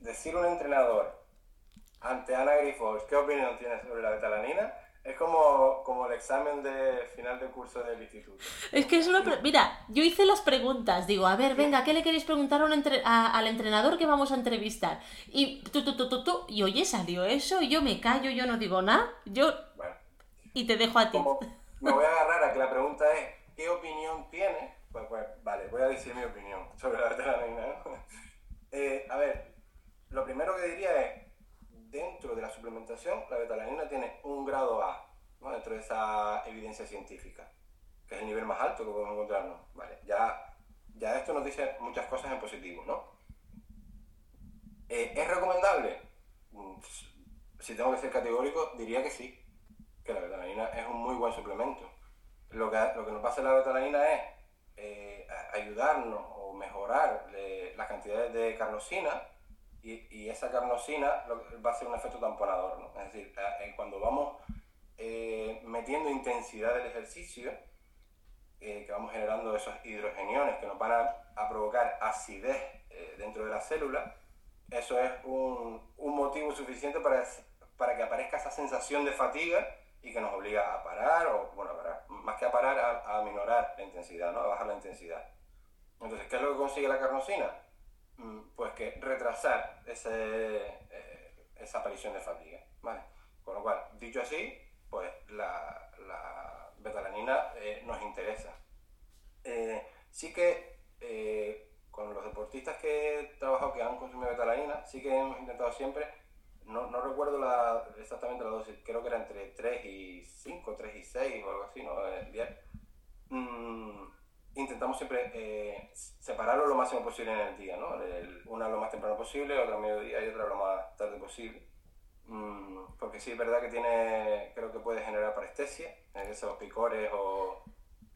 decir un entrenador ante Ana Grifos, ¿qué opinión tienes sobre la betalanina? Es como, como el examen de final de curso del instituto. Es que es una... Mira, yo hice las preguntas. Digo, a ver, venga, ¿qué le queréis preguntar al entrenador que vamos a entrevistar? Y tú, tú, tú, tú, tú. Y oye, salió eso y yo me callo, yo no digo nada. Yo... Y te dejo a ti me voy a agarrar a que la pregunta es, ¿qué opinión tiene? Pues, pues vale, voy a decir mi opinión sobre la betalanina. Eh, a ver, lo primero que diría es, dentro de la suplementación, la betalanina tiene un grado A, dentro de esa evidencia científica, que es el nivel más alto que podemos encontrarnos. Vale, ya, ya esto nos dice muchas cosas en positivo, ¿no? Eh, ¿Es recomendable? Mm, si tengo que ser categórico, diría que sí, que la betalanina es un muy buen suplemento. Lo que, lo que nos pasa la betalanina es eh, ayudarnos o mejorar las cantidades de carnosina y, esa carnosina va a ser un efecto tamponador. ¿no? Es decir, eh, cuando vamos metiendo intensidad del ejercicio, que vamos generando esos hidrogeniones que nos van a, provocar acidez dentro de la célula, eso es un, motivo suficiente para, para que aparezca esa sensación de fatiga y que nos obliga a parar, o bueno, parar, más que a parar, a, a minorar la intensidad, ¿no? a bajar la intensidad. Entonces, ¿qué es lo que consigue la carnosina? Pues que retrasar ese, eh, esa aparición de fatiga. ¿vale? Con lo cual, dicho así, pues la, la betalanina eh, nos interesa. Eh, sí que con los deportistas que he trabajado que han consumido betalanina, sí que hemos intentado siempre, no, no recuerdo exactamente la dosis, creo que era entre 3 y 5, 3 y 6 o algo así, ¿no? Bien. Intentamos siempre eh, separarlo lo máximo posible en el día, ¿no? una lo más temprano posible, otra a mediodía y otra lo más tarde posible. Mm, porque sí es verdad que tiene, creo que puede generar parestesia, esos picores o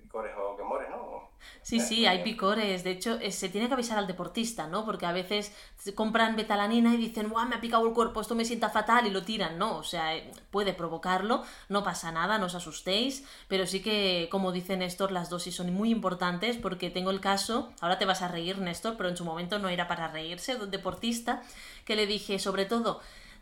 picores o quemores, ¿no? Sí, sí, hay picores. De hecho, eh, se tiene que avisar al deportista, ¿no? Porque a veces compran betalanina y dicen, ¡guau, me ha picado el cuerpo, esto me sienta fatal! y lo tiran, ¿no? O sea, eh, puede provocarlo, no pasa nada, no os asustéis, pero sí que, como dice Néstor, las dosis son muy importantes porque tengo el caso, ahora te vas a reír, Néstor, pero en su momento no era para reírse, de un deportista, que le dije, sobre todo,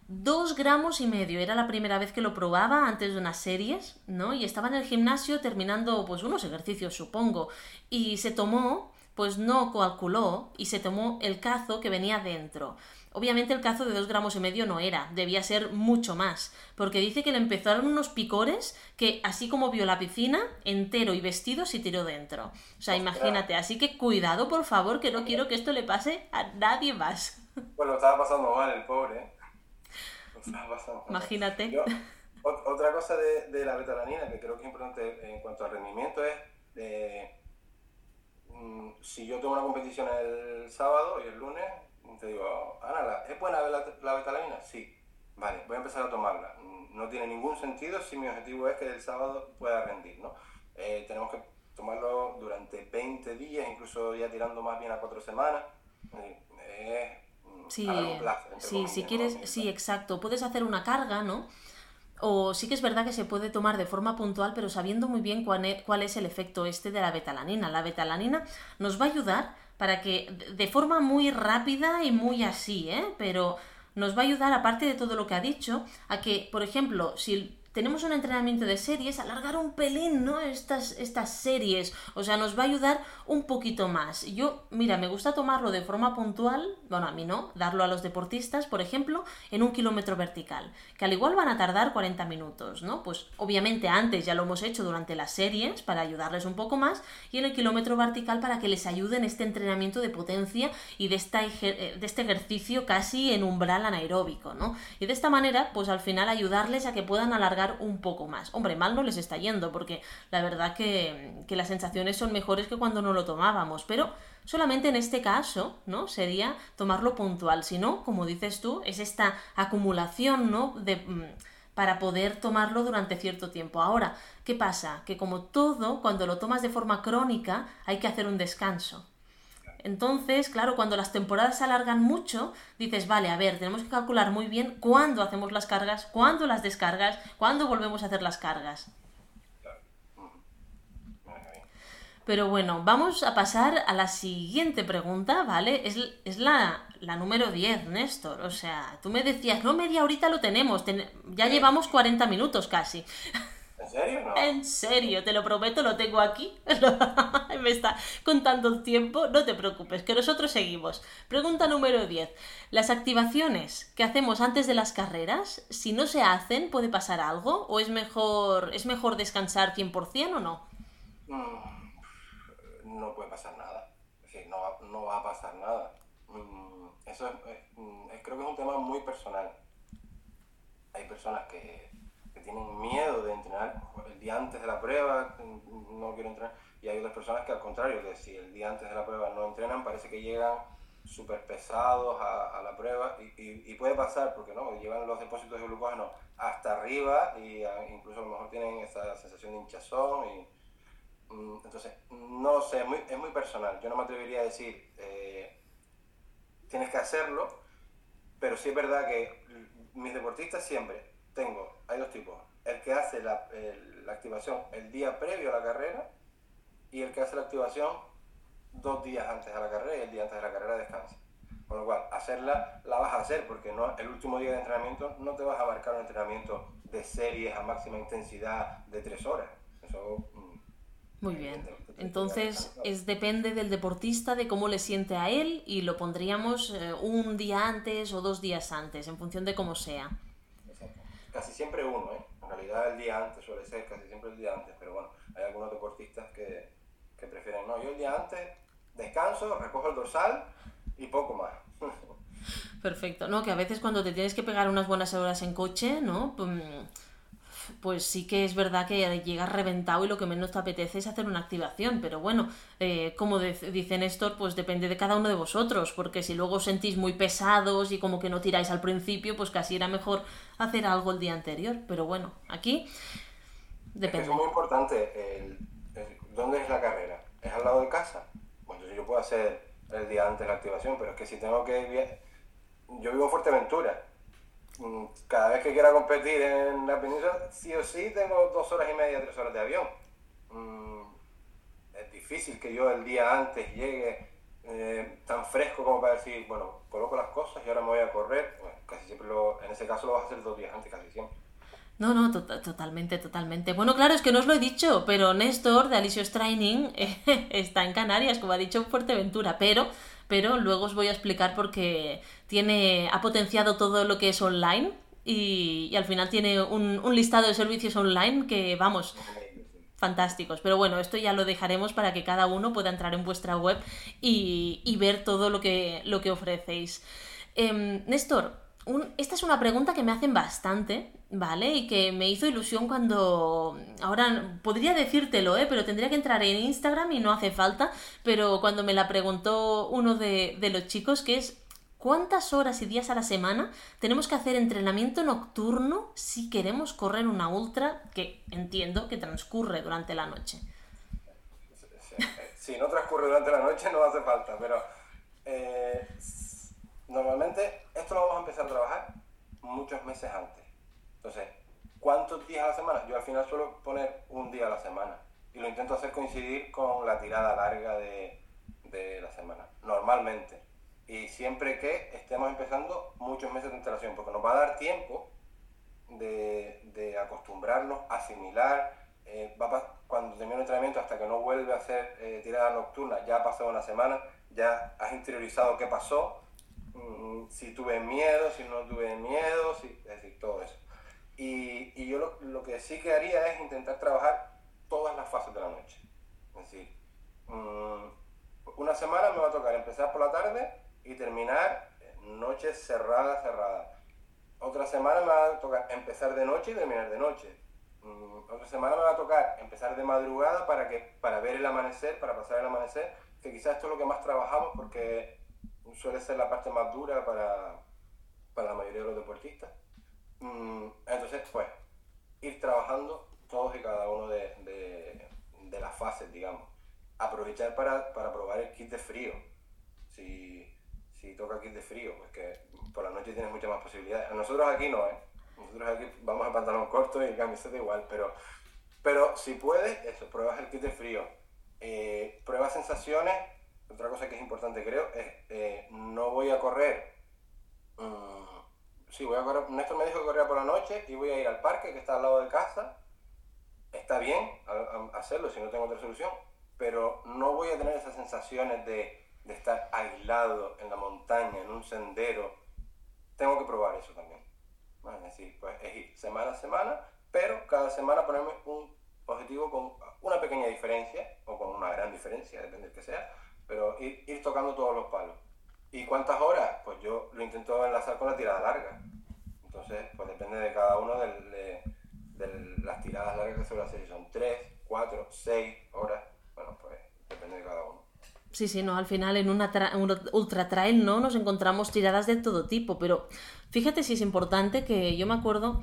Dos gramos y medio, era la primera vez que lo probaba antes de unas series, ¿no? Y estaba en el gimnasio terminando pues unos ejercicios, supongo, y se tomó, pues no calculó, y se tomó el cazo que venía dentro. Obviamente el cazo de dos gramos y medio no era, debía ser mucho más, porque dice que le empezaron unos picores que, así como vio la piscina, entero y vestido se tiró dentro. O sea, imagínate, así que cuidado, por favor, que no quiero que esto le pase a nadie más. Bueno, estaba pasando mal el pobre, ¿eh? Imagínate. otra cosa de, de, la betalanina que creo que es importante en cuanto al rendimiento es mm, si yo tengo una competición el sábado y el lunes, te digo, Ana, ¿es buena la, la betalanina? Sí. Vale, voy a empezar a tomarla. No tiene ningún sentido si mi objetivo es que el sábado pueda rendir, ¿no? Eh, tenemos que tomarlo durante 20 días, incluso ya tirando más bien a 4 semanas. Eh, Sí, sí si quieres, sí, exacto. Puedes hacer una carga, ¿no? O sí que es verdad que se puede tomar de forma puntual, pero sabiendo muy bien cuál es, cuál es el efecto este de la betalanina. La betalanina nos va a ayudar para que de forma muy rápida y muy así, ¿eh? Pero nos va a ayudar, aparte de todo lo que ha dicho, a que, por ejemplo, si tenemos un entrenamiento de series, alargar un pelín, ¿no? Estas, estas series, o sea, nos va a ayudar un poquito más. Yo, mira, me gusta tomarlo de forma puntual, bueno, a mí no, darlo a los deportistas, por ejemplo, en un kilómetro vertical, que al igual van a tardar 40 minutos, ¿no? Pues obviamente antes ya lo hemos hecho durante las series para ayudarles un poco más, y en el kilómetro vertical para que les ayude en este entrenamiento de potencia y de, esta de este ejercicio casi en umbral anaeróbico, ¿no? Y de esta manera, pues al final ayudarles a que puedan alargar un poco más. Hombre, mal no les está yendo, porque la verdad que, las sensaciones son mejores que cuando no lo tomábamos, pero solamente en este caso, ¿no? Sería tomarlo puntual. Si no, como dices tú, es esta acumulación, ¿no? De mm, para poder tomarlo durante cierto tiempo. Ahora, ¿qué pasa? Que como todo, cuando lo tomas de forma crónica, hay que hacer un descanso. Entonces, claro, cuando las temporadas se alargan mucho, dices, vale, a ver, tenemos que calcular muy bien cuándo hacemos las cargas, cuándo las descargas, cuándo volvemos a hacer las cargas. Pero bueno, vamos a pasar a la siguiente pregunta, ¿vale? Es, es la, la, número 10, Néstor. O sea, tú me decías, no, media horita lo tenemos, ya llevamos 40 minutos casi. ¿En serio? No? En serio, te lo prometo, lo tengo aquí. Me está contando el tiempo. No te preocupes, que nosotros seguimos. Pregunta número 10. ¿Las activaciones que hacemos antes de las carreras, si no se hacen, puede pasar algo? ¿O es mejor, es mejor descansar 100% o no? No puede pasar nada. Es no, no va a pasar nada. Mm, eso mm, creo que es un tema muy personal. Hay personas que tienen miedo de entrenar el día antes de la prueba, no, quiero entrenar. Y hay otras personas que al contrario, que si el día antes de la prueba no entrenan, parece que llegan súper pesados a, la prueba y, puede pasar, porque no, llevan los depósitos de glucógeno hasta arriba y incluso a lo mejor tienen esa sensación de hinchazón. Y, mm, entonces, no sé, es muy, es muy personal. Yo no me atrevería a decir, eh, tienes que hacerlo, pero sí es verdad que mis deportistas siempre tengo, hay dos tipos, el que hace la, la activación el día previo a la carrera y el que hace la activación dos días antes de la carrera y el día antes de la carrera descansa. Con lo cual, hacerla la vas a hacer porque no, el último día de entrenamiento no te vas a marcar un entrenamiento de series a máxima intensidad de tres horas. Eso, mm, Muy bien. Entonces, es depende del deportista, de cómo le siente a él y lo pondríamos eh, un día antes o dos días antes, en función de cómo sea. Casi siempre uno, ¿eh? En realidad el día antes suele ser casi siempre el día antes, pero bueno, hay algunos deportistas que, que prefieren, no, yo el día antes descanso, recojo el dorsal y poco más. Perfecto, no, que a veces cuando te tienes que pegar unas buenas horas en coche, ¿no? Pues sí que es verdad que llegas reventado y lo que menos te apetece es hacer una activación, pero bueno, eh, como dice Néstor, pues depende de cada uno de vosotros, porque si luego os sentís muy pesados y como que no tiráis al principio, pues casi era mejor hacer algo el día anterior, pero bueno, aquí depende. Es, muy importante, ¿dónde es la carrera? ¿Es al lado de casa? yo puedo hacer el día antes la activación, pero es que si tengo que... Yo vivo en Fuerteventura. Mm, cada vez que quiera competir en la península, sí o sí tengo dos horas y media, tres horas de avión. Mm, es difícil que yo el día antes llegue eh, tan fresco como para decir, bueno, coloco las cosas y ahora me voy a correr. casi siempre lo, en ese caso lo vas a hacer dos días antes, casi siempre. No, no, totalmente, totalmente. Bueno, claro, es que no os lo he dicho, pero Néstor de Alicios Training está en Canarias, como ha dicho Fuerteventura, pero, pero luego os voy a explicar porque tiene, ha potenciado todo lo que es online y, al final tiene un, listado de servicios online que, vamos, fantásticos. Pero bueno, esto ya lo dejaremos para que cada uno pueda entrar en vuestra web y, ver todo lo que, lo que ofrecéis. Em, Néstor, esta es una pregunta que me hacen bastante, ¿vale? Y que me hizo ilusión cuando... Ahora podría decírtelo, ¿eh? Pero tendría que entrar en Instagram y no hace falta. Pero cuando me la preguntó uno de, los chicos, que es... ¿Cuántas horas y días a la semana tenemos que hacer entrenamiento nocturno si queremos correr una ultra que entiendo que transcurre durante la noche? Si no transcurre durante la noche no hace falta, pero eh, Normalmente esto lo vamos a empezar a trabajar muchos meses antes. Entonces, ¿cuántos días a la semana? Yo al final suelo poner un día a la semana y lo intento hacer coincidir con la tirada larga de, la semana, normalmente. Y siempre que estemos empezando muchos meses de antelación, porque nos va a dar tiempo de, acostumbrarnos, asimilar. Eh, cuando termine el entrenamiento, hasta que no vuelve a hacer eh, tirada nocturna, ya ha pasado una semana, ya has interiorizado qué pasó, si tuve miedo, si no tuve miedo, si, es decir, todo eso. Y, y yo lo, lo, que sí que haría es intentar trabajar todas las fases de la noche. Es decir, mm, una semana me va a tocar empezar por la tarde y terminar noche cerrada, cerrada. Otra semana me va a tocar empezar de noche y terminar de noche. Mm, otra semana me va a tocar empezar de madrugada para, que, para ver el amanecer, para pasar el amanecer, que quizás esto es lo que más trabajamos porque suele ser la parte más dura para, para la mayoría de los deportistas. Mm, entonces, pues, ir trabajando todos y cada uno de, de, las fases, digamos. Aprovechar para, para, probar el kit de frío. Si, si toca kit de frío, pues que por la noche tienes muchas más posibilidades. Nosotros aquí no, ¿eh? Nosotros aquí vamos a pantalón corto y camiseta igual, pero, pero si puedes, eso, pruebas el kit de frío. Eh, pruebas sensaciones otra cosa que es importante creo es, eh, no voy a correr, um, sí, voy a correr, Néstor me dijo que corría por la noche y voy a ir al parque que está al lado de casa, está bien hacerlo si no tengo otra solución, pero no voy a tener esas sensaciones de, estar aislado en la montaña, en un sendero, tengo que probar eso también. Es decir, pues es ir semana a semana, pero cada semana ponerme un objetivo con una pequeña diferencia, o con una gran diferencia, depende del que sea, pero ir, tocando todos los palos. ¿Y cuántas horas? Pues yo lo intento enlazar con la tirada larga. Entonces, pues depende de cada uno de, las tiradas largas que suele hacer. Son 3, 4, 6 horas Sí, sí, no, al final en una un ultra trail, ¿no? Nos encontramos tiradas de todo tipo, pero fíjate si es importante que yo me acuerdo,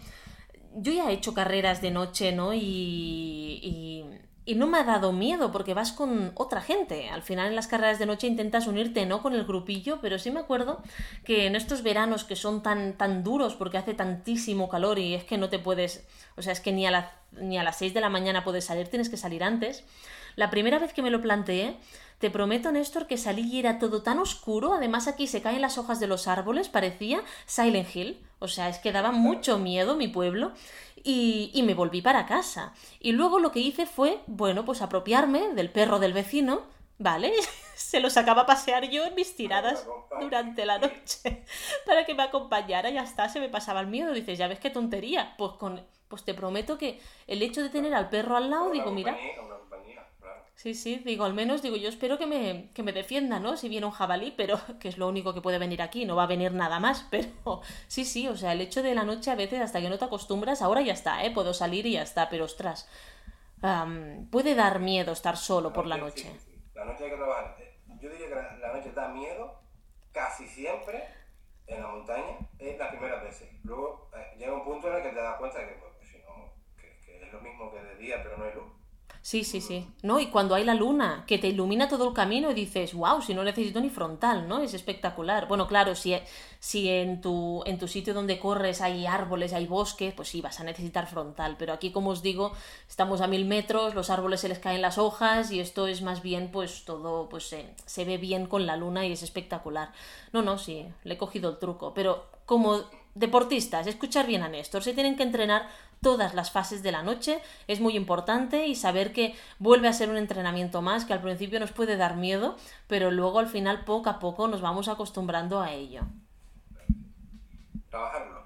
yo ya he hecho carreras de noche, ¿no? y y no me ha dado miedo porque vas con otra gente. Al final en las carreras de noche intentas unirte, ¿no? Con el grupillo, pero sí me acuerdo que en estos veranos que son tan, tan duros porque hace tantísimo calor y es que no te puedes, o sea, es que ni a, ni a las 6 de la mañana puedes salir, tienes que salir antes. La primera vez que me lo planteé, te prometo, Néstor, que salí y era todo tan oscuro. Además, aquí se caen las hojas de los árboles, parecía Silent Hill. O sea, es que daba mucho miedo mi pueblo y, y, me volví para casa. Y luego lo que hice fue, bueno, pues apropiarme del perro del vecino, ¿vale? Se lo sacaba a pasear yo en mis tiradas durante la noche para que me acompañara, ya está, se me pasaba el miedo. Dices, ya ves qué tontería. Pues con pues te prometo que el hecho de tener al perro al lado, digo, mira. Sí, sí, digo, al menos digo, yo espero que me, que me defienda, ¿no? Si viene un jabalí, pero que es lo único que puede venir aquí, no va a venir nada más, pero sí, sí, o sea, el hecho de la noche a veces hasta que no te acostumbras, ahora ya está, ¿eh? Puedo salir y ya está, pero ostras, puede dar miedo estar solo por la noche. La noche hay que trabajar. Yo diría que la, noche da miedo casi siempre en la montaña, es las primeras veces. Luego eh, llega un punto en el que te das cuenta de que, pues, si no, que es lo mismo que de día, pero no hay luz. Sí, sí, sí. ¿No? Y cuando hay la luna, que te ilumina todo el camino y dices, wow, si no necesito ni frontal, ¿no? Es espectacular. Bueno, claro, si, si en, tu, en tu sitio donde corres hay árboles, hay bosques, pues sí, vas a necesitar frontal. Pero aquí, como os digo, estamos a mil metros, los árboles se les caen las hojas y esto es más bien, pues todo, pues se ve bien con la luna y es espectacular. No, no, sí, le he cogido el truco. Pero como deportistas, escuchar bien a Néstor, se tienen que entrenar todas las fases de la noche, es muy importante y saber que vuelve a ser un entrenamiento más que al principio nos puede dar miedo, pero luego al final poco a poco nos vamos acostumbrando a ello. Trabajarlo.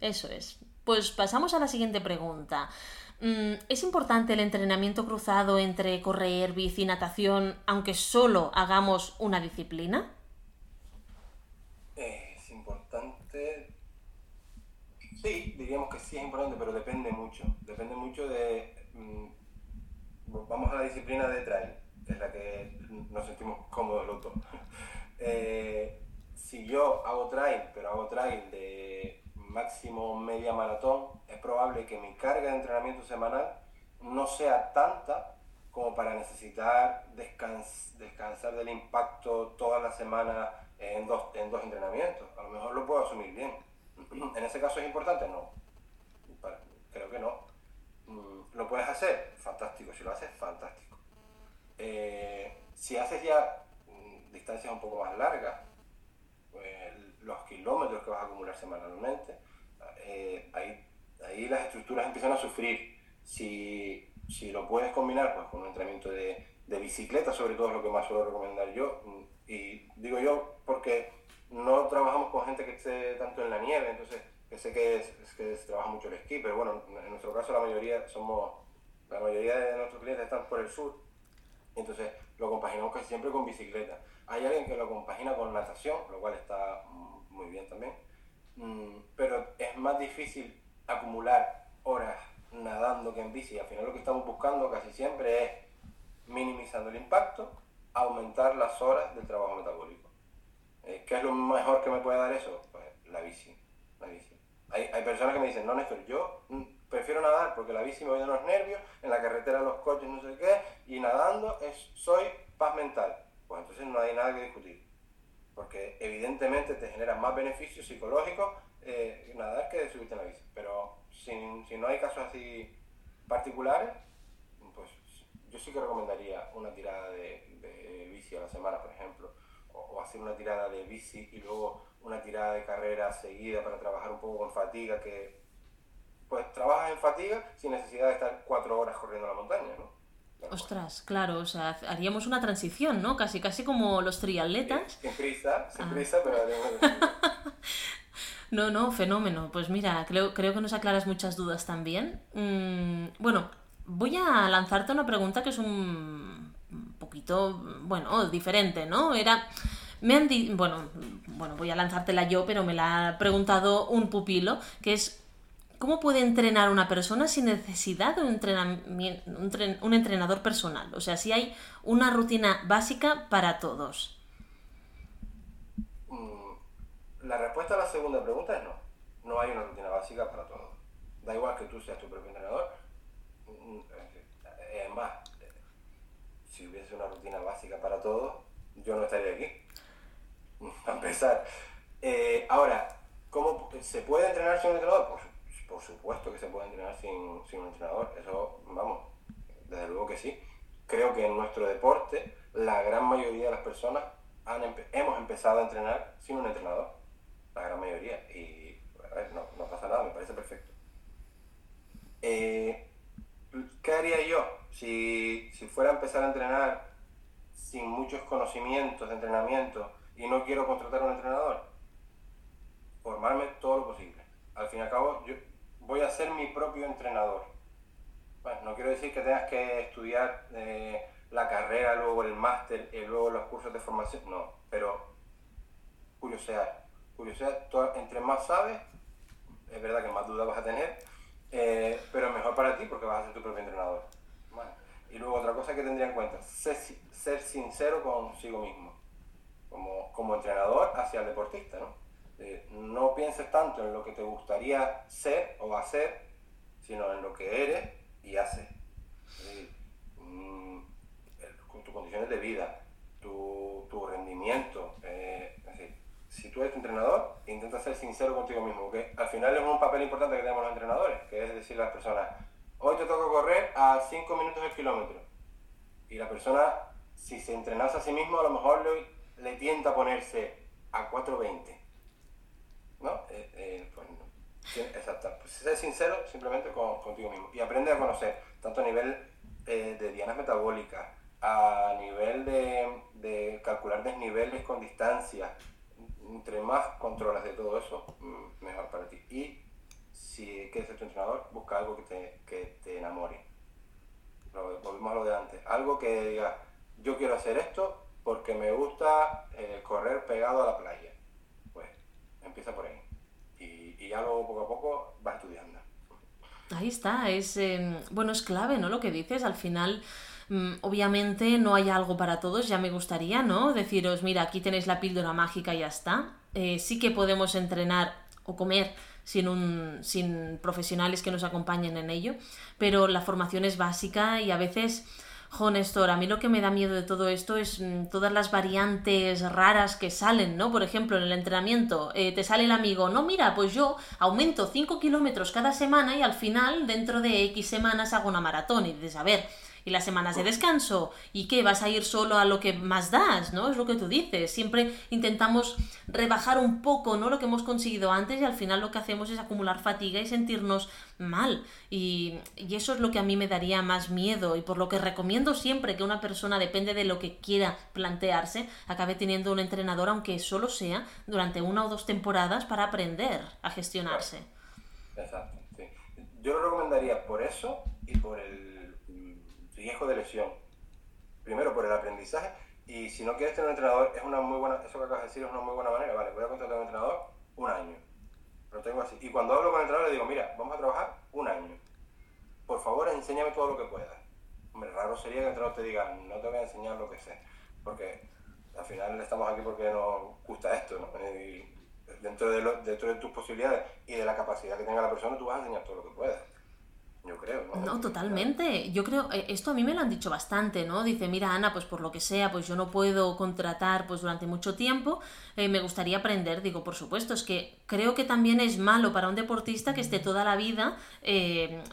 Eso es. Pues pasamos a la siguiente pregunta. Mm, ¿Es importante el entrenamiento cruzado entre correr, bici y natación, aunque solo hagamos una disciplina? Es importante Sí, diríamos que sí es importante, pero depende mucho. Depende mucho de... Mm, vamos a la disciplina de trail, que es la que nos sentimos cómodos los dos. Eh, si yo hago trail, pero hago trail de máximo media maratón, es probable que mi carga de entrenamiento semanal no sea tanta como para necesitar descansar del impacto toda la semana en dos, en dos entrenamientos. A lo mejor lo puedo asumir bien ¿En ese caso es importante? No. Creo que no. Mm, ¿Lo puedes hacer? Fantástico. Si lo haces, fantástico. Eh, si haces ya mm, distancias un poco más largas, pues, los kilómetros que vas a acumular semanalmente, eh, ahí, ahí, las estructuras empiezan a sufrir. Si, si, lo puedes combinar pues, con un entrenamiento de, de bicicleta, sobre todo es lo que más suelo recomendar yo, mm, y digo yo porque no trabajamos con gente que esté tanto en la nieve, entonces que sé que, es, que trabaja mucho el esquí, pero bueno, en nuestro caso la mayoría somos, la mayoría de nuestros clientes están por el sur, entonces lo compaginamos casi siempre con bicicleta. Hay alguien que lo compagina con natación, lo cual está muy bien también, mm, pero es más difícil acumular horas nadando que en bici. Al final lo que estamos buscando casi siempre es minimizando el impacto, aumentar las horas del trabajo metabólico. Eh, ¿Qué es lo mejor que me puede dar eso? Pues la bici. La bici. Hay, personas que me dicen, no, Néstor, yo mm, prefiero nadar porque la bici me voy de los nervios, en la carretera los coches no sé qué, y nadando es, soy paz mental. Pues entonces no hay nada que discutir. Porque evidentemente te genera más beneficios psicológicos eh, nadar que subirte en la bici. Pero si, si no hay casos así particulares, pues yo sí que recomendaría una tirada de bici a la semana, por ejemplo o, hacer una tirada de bici y luego una tirada de carrera seguida para trabajar un poco con fatiga, que pues trabajas en fatiga sin necesidad de estar cuatro horas corriendo la montaña, ¿no? Ostras, claro, o sea, haríamos una transición, ¿no? Casi, casi como los triatletas. sin prisa, sin ah. prisa, pero No, no, fenómeno. Pues mira, creo, creo que nos aclaras muchas dudas también. Mm, bueno, voy a lanzarte una pregunta que es un poquito, bueno, diferente, ¿no? Era... Me han dicho, bueno, bueno, voy a lanzártela yo, pero me la ha preguntado un pupilo, que es ¿cómo puede entrenar una persona sin necesidad de un, entrenamiento, un entrenador personal? O sea, si hay una rutina básica para todos. Mm, la respuesta a la segunda pregunta es no. No hay una rutina básica para todos. Da igual que tú seas tu propio entrenador. Mm, es más, si hubiese una rutina básica para todos, yo no estaría aquí. A empezar. Eh, ahora, ¿cómo se puede entrenar sin un entrenador? Por, por supuesto que se puede entrenar sin, sin, un entrenador. Eso, vamos, desde luego que sí. Creo que en nuestro deporte la gran mayoría de las personas han hemos empezado a entrenar sin un entrenador. La gran mayoría. Y a ver, no, no, pasa nada, me parece perfecto. Eh, ¿Qué haría yo si, si fuera a empezar a entrenar sin muchos conocimientos de entrenamiento y no quiero contratar a un entrenador? Formarme todo lo posible. Al fin y al cabo, yo voy a ser mi propio entrenador. Bueno, no quiero decir que tengas que estudiar eh, la carrera, luego el máster y luego los cursos de formación, no, pero curiosidad, curiosidad, entre más sabes, es verdad que más dudas vas a tener, eh, pero mejor para ti porque vas a ser tu propio entrenador. Y luego otra cosa que tendría en cuenta, ser, ser sincero consigo mismo, como, como, entrenador hacia el deportista. ¿no? Eh, no pienses tanto en lo que te gustaría ser o hacer, sino en lo que eres y haces. Mm, tus condiciones de vida, tu, tu rendimiento. Eh, si tú eres entrenador, intenta ser sincero contigo mismo, porque al final es un papel importante que tenemos los entrenadores, que es decirle a las personas, hoy te toca correr a 5 minutos el kilómetro. Y la persona, si se entrenase a sí mismo, a lo mejor le, le tienta ponerse a 4.20. ¿No? Eh, eh, pues exacto. Pues ser sincero simplemente con, contigo mismo. Y aprende a conocer, tanto a nivel eh, de dianas metabólicas, a nivel de, de calcular desniveles con distancia, entre más controlas de todo eso, mm, mejor para ti. Y si quieres ser tu entrenador, busca algo que te, que te enamore. volvemos a lo de antes. Algo que diga, yo quiero hacer esto porque me gusta eh, correr pegado a la playa. Pues empieza por ahí. Y, y ya luego poco a poco vas estudiando. Ahí está, es em, bueno, es clave, ¿no? Lo que dices, al final Mm, obviamente no hay algo para todos, ya me gustaría, ¿no? Deciros, mira, aquí tenéis la píldora mágica y ya está. Eh, sí que podemos entrenar o comer sin, un, sin profesionales que nos acompañen en ello, pero la formación es básica y a veces... Jo, Néstor, a mí lo que me da miedo de todo esto es mm, todas las variantes raras que salen, ¿no? Por ejemplo, en el entrenamiento eh, te sale el amigo, no, mira, pues yo aumento 5 kilómetros cada semana y al final, dentro de X semanas, hago una maratón. Y dices, a ver, y las semanas de descanso. ¿Y qué? ¿Vas a ir solo a lo que más das? ¿No? Es lo que tú dices. Siempre intentamos rebajar un poco, ¿no? Lo que hemos conseguido antes y al final lo que hacemos es acumular fatiga y sentirnos mal. Y, y eso es lo que a mí me daría más miedo y por lo que recomiendo siempre que una persona, depende de lo que quiera plantearse, acabe teniendo un entrenador, aunque solo sea durante una o dos temporadas para aprender a gestionarse. Exacto, sí. Yo lo recomendaría por eso y por el riesgo de lesión. Primero por el aprendizaje y si no quieres tener un entrenador, es una muy buena, eso que acabas de decir es una muy buena manera, vale, voy a contratar a un entrenador un año. Lo tengo así. Y cuando hablo con el entrenador le digo, mira, vamos a trabajar un año. Por favor, enséñame todo lo que puedas. Hombre, raro sería que el entrenador te diga, no te voy a enseñar lo que sé. Porque al final estamos aquí porque nos gusta esto, ¿no? Y dentro de, dentro de tus posibilidades y de la capacidad que tenga la persona, tú vas a enseñar todo lo que puedas. Yo creo, ¿no? No, totalmente. Yo creo, eh, esto a mí me lo han dicho bastante, ¿no? Dice, mira, Ana, pues por lo que sea, pues yo no puedo contratar pues durante mucho tiempo, eh, me gustaría aprender. Digo, por supuesto, es que creo que también es malo para un deportista que esté toda la vida eh,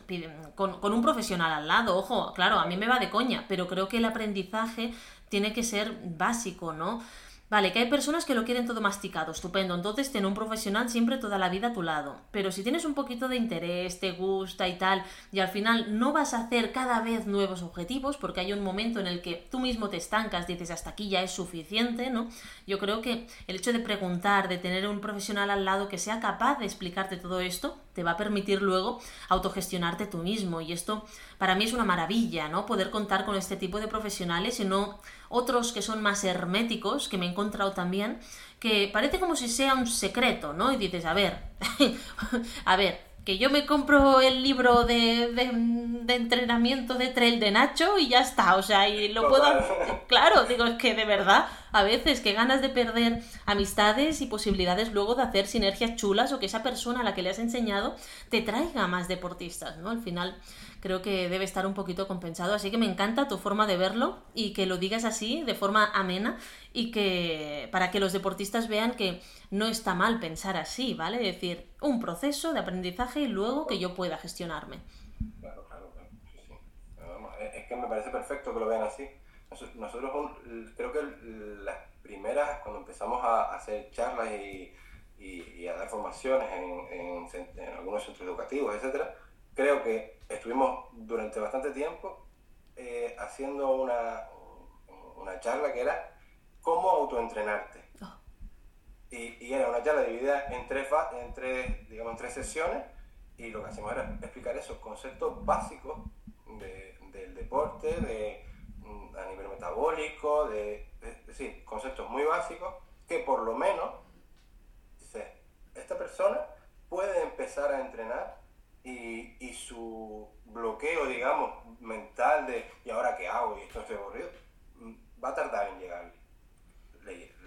con, con un profesional al lado. Ojo, claro, a mí me va de coña, pero creo que el aprendizaje tiene que ser básico, ¿no? Vale, que hay personas que lo quieren todo masticado, estupendo. Entonces, ten un profesional siempre toda la vida a tu lado. Pero si tienes un poquito de interés, te gusta y tal, y al final no vas a hacer cada vez nuevos objetivos, porque hay un momento en el que tú mismo te estancas, dices hasta aquí ya es suficiente, ¿no? Yo creo que el hecho de preguntar, de tener un profesional al lado que sea capaz de explicarte todo esto, te va a permitir luego autogestionarte tú mismo. Y esto para mí es una maravilla, ¿no? Poder contar con este tipo de profesionales y no otros que son más herméticos, que me he encontrado también, que parece como si sea un secreto, ¿no? Y dices, a ver, a ver, que yo me compro el libro de, de, entrenamiento de trail de Nacho y ya está, o sea, y lo puedo... Claro, digo, es que de verdad, a veces, que ganas de perder amistades y posibilidades luego de hacer sinergias chulas o que esa persona a la que le has enseñado te traiga más deportistas, ¿no? Al final creo que debe estar un poquito compensado. Así que me encanta tu forma de verlo y que lo digas así, de forma amena, y que para que los deportistas vean que no está mal pensar así, ¿vale? Es decir, un proceso de aprendizaje y luego que yo pueda gestionarme. Claro, claro, claro. Es que me parece perfecto que lo vean así. Nosotros creo que las primeras, cuando empezamos a hacer charlas y, y, a dar formaciones en, en, algunos centros educativos, etcétera, creo que estuvimos durante bastante tiempo eh, haciendo una, una charla que era cómo autoentrenarte. Oh. Y, y, era una charla dividida en tres, en tres, digamos, en tres sesiones y lo que hacíamos era explicar esos conceptos básicos del deporte, de, mm, a nivel metabólico, de, es decir, conceptos muy básicos que por lo menos, dice, esta persona puede empezar a entrenar y, su bloqueo, digamos, mental de ¿y ahora qué hago? y esto estoy aburrido, mm, va a tardar en llegar.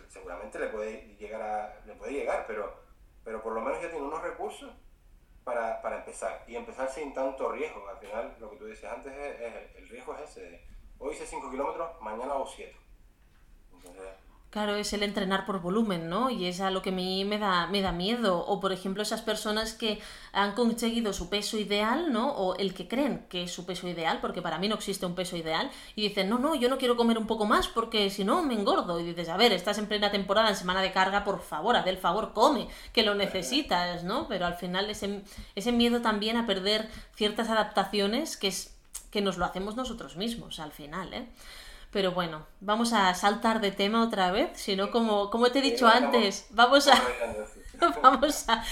seguramente le puede llegar, a, le puede llegar pero, pero por lo menos ya tiene unos recursos para, para empezar y empezar sin tanto riesgo. Al final, lo que tú decías antes, es, el riesgo es ese. hoy hice 5 kilómetros, mañana hago 7. Entonces, Claro, es el entrenar por volumen, ¿no? Y es a lo que a mí me da, me da miedo. O, por ejemplo, esas personas que han conseguido su peso ideal, ¿no? O el que creen que es su peso ideal, porque para mí no existe un peso ideal, y dicen, no, no, yo no quiero comer un poco más porque si no me engordo. Y dices, a ver, estás en plena temporada, en semana de carga, por favor, haz el favor, come, que lo necesitas, ¿no? Pero al final ese, ese miedo también a perder ciertas adaptaciones que, es, que nos lo hacemos nosotros mismos, al final, ¿eh? Pero bueno, vamos a saltar de tema otra vez, sino como, como te he dicho antes, vamos a, vamos a,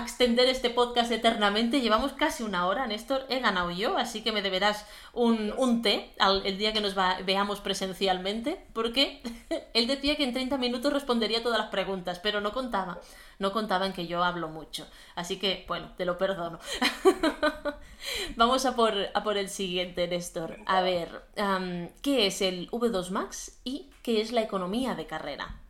extender este podcast eternamente. Llevamos casi una hora, Néstor, he ganado yo, así que me deberás un, un té el día que nos veamos presencialmente, porque él decía que en 30 minutos respondería todas las preguntas, pero no contaba, no contaba en que yo hablo mucho. Así que, bueno, te lo perdono. Vamos a por, a por el siguiente, Néstor. A ver, ¿qué es el V2 Max y qué es la economía de carrera?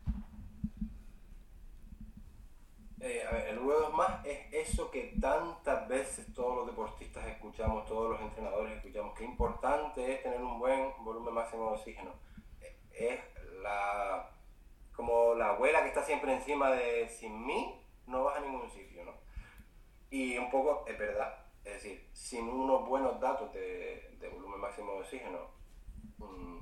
Eh, a ver, el V2 Max es eso que tantas veces todos los deportistas escuchamos, todos los entrenadores escuchamos, que importante es tener un buen volumen máximo de oxígeno. Es la, como la abuela que está siempre encima de sin mí no vas a ningún sitio, ¿no? Y un poco es verdad, es decir, sin unos buenos datos de, volumen máximo de oxígeno, mm,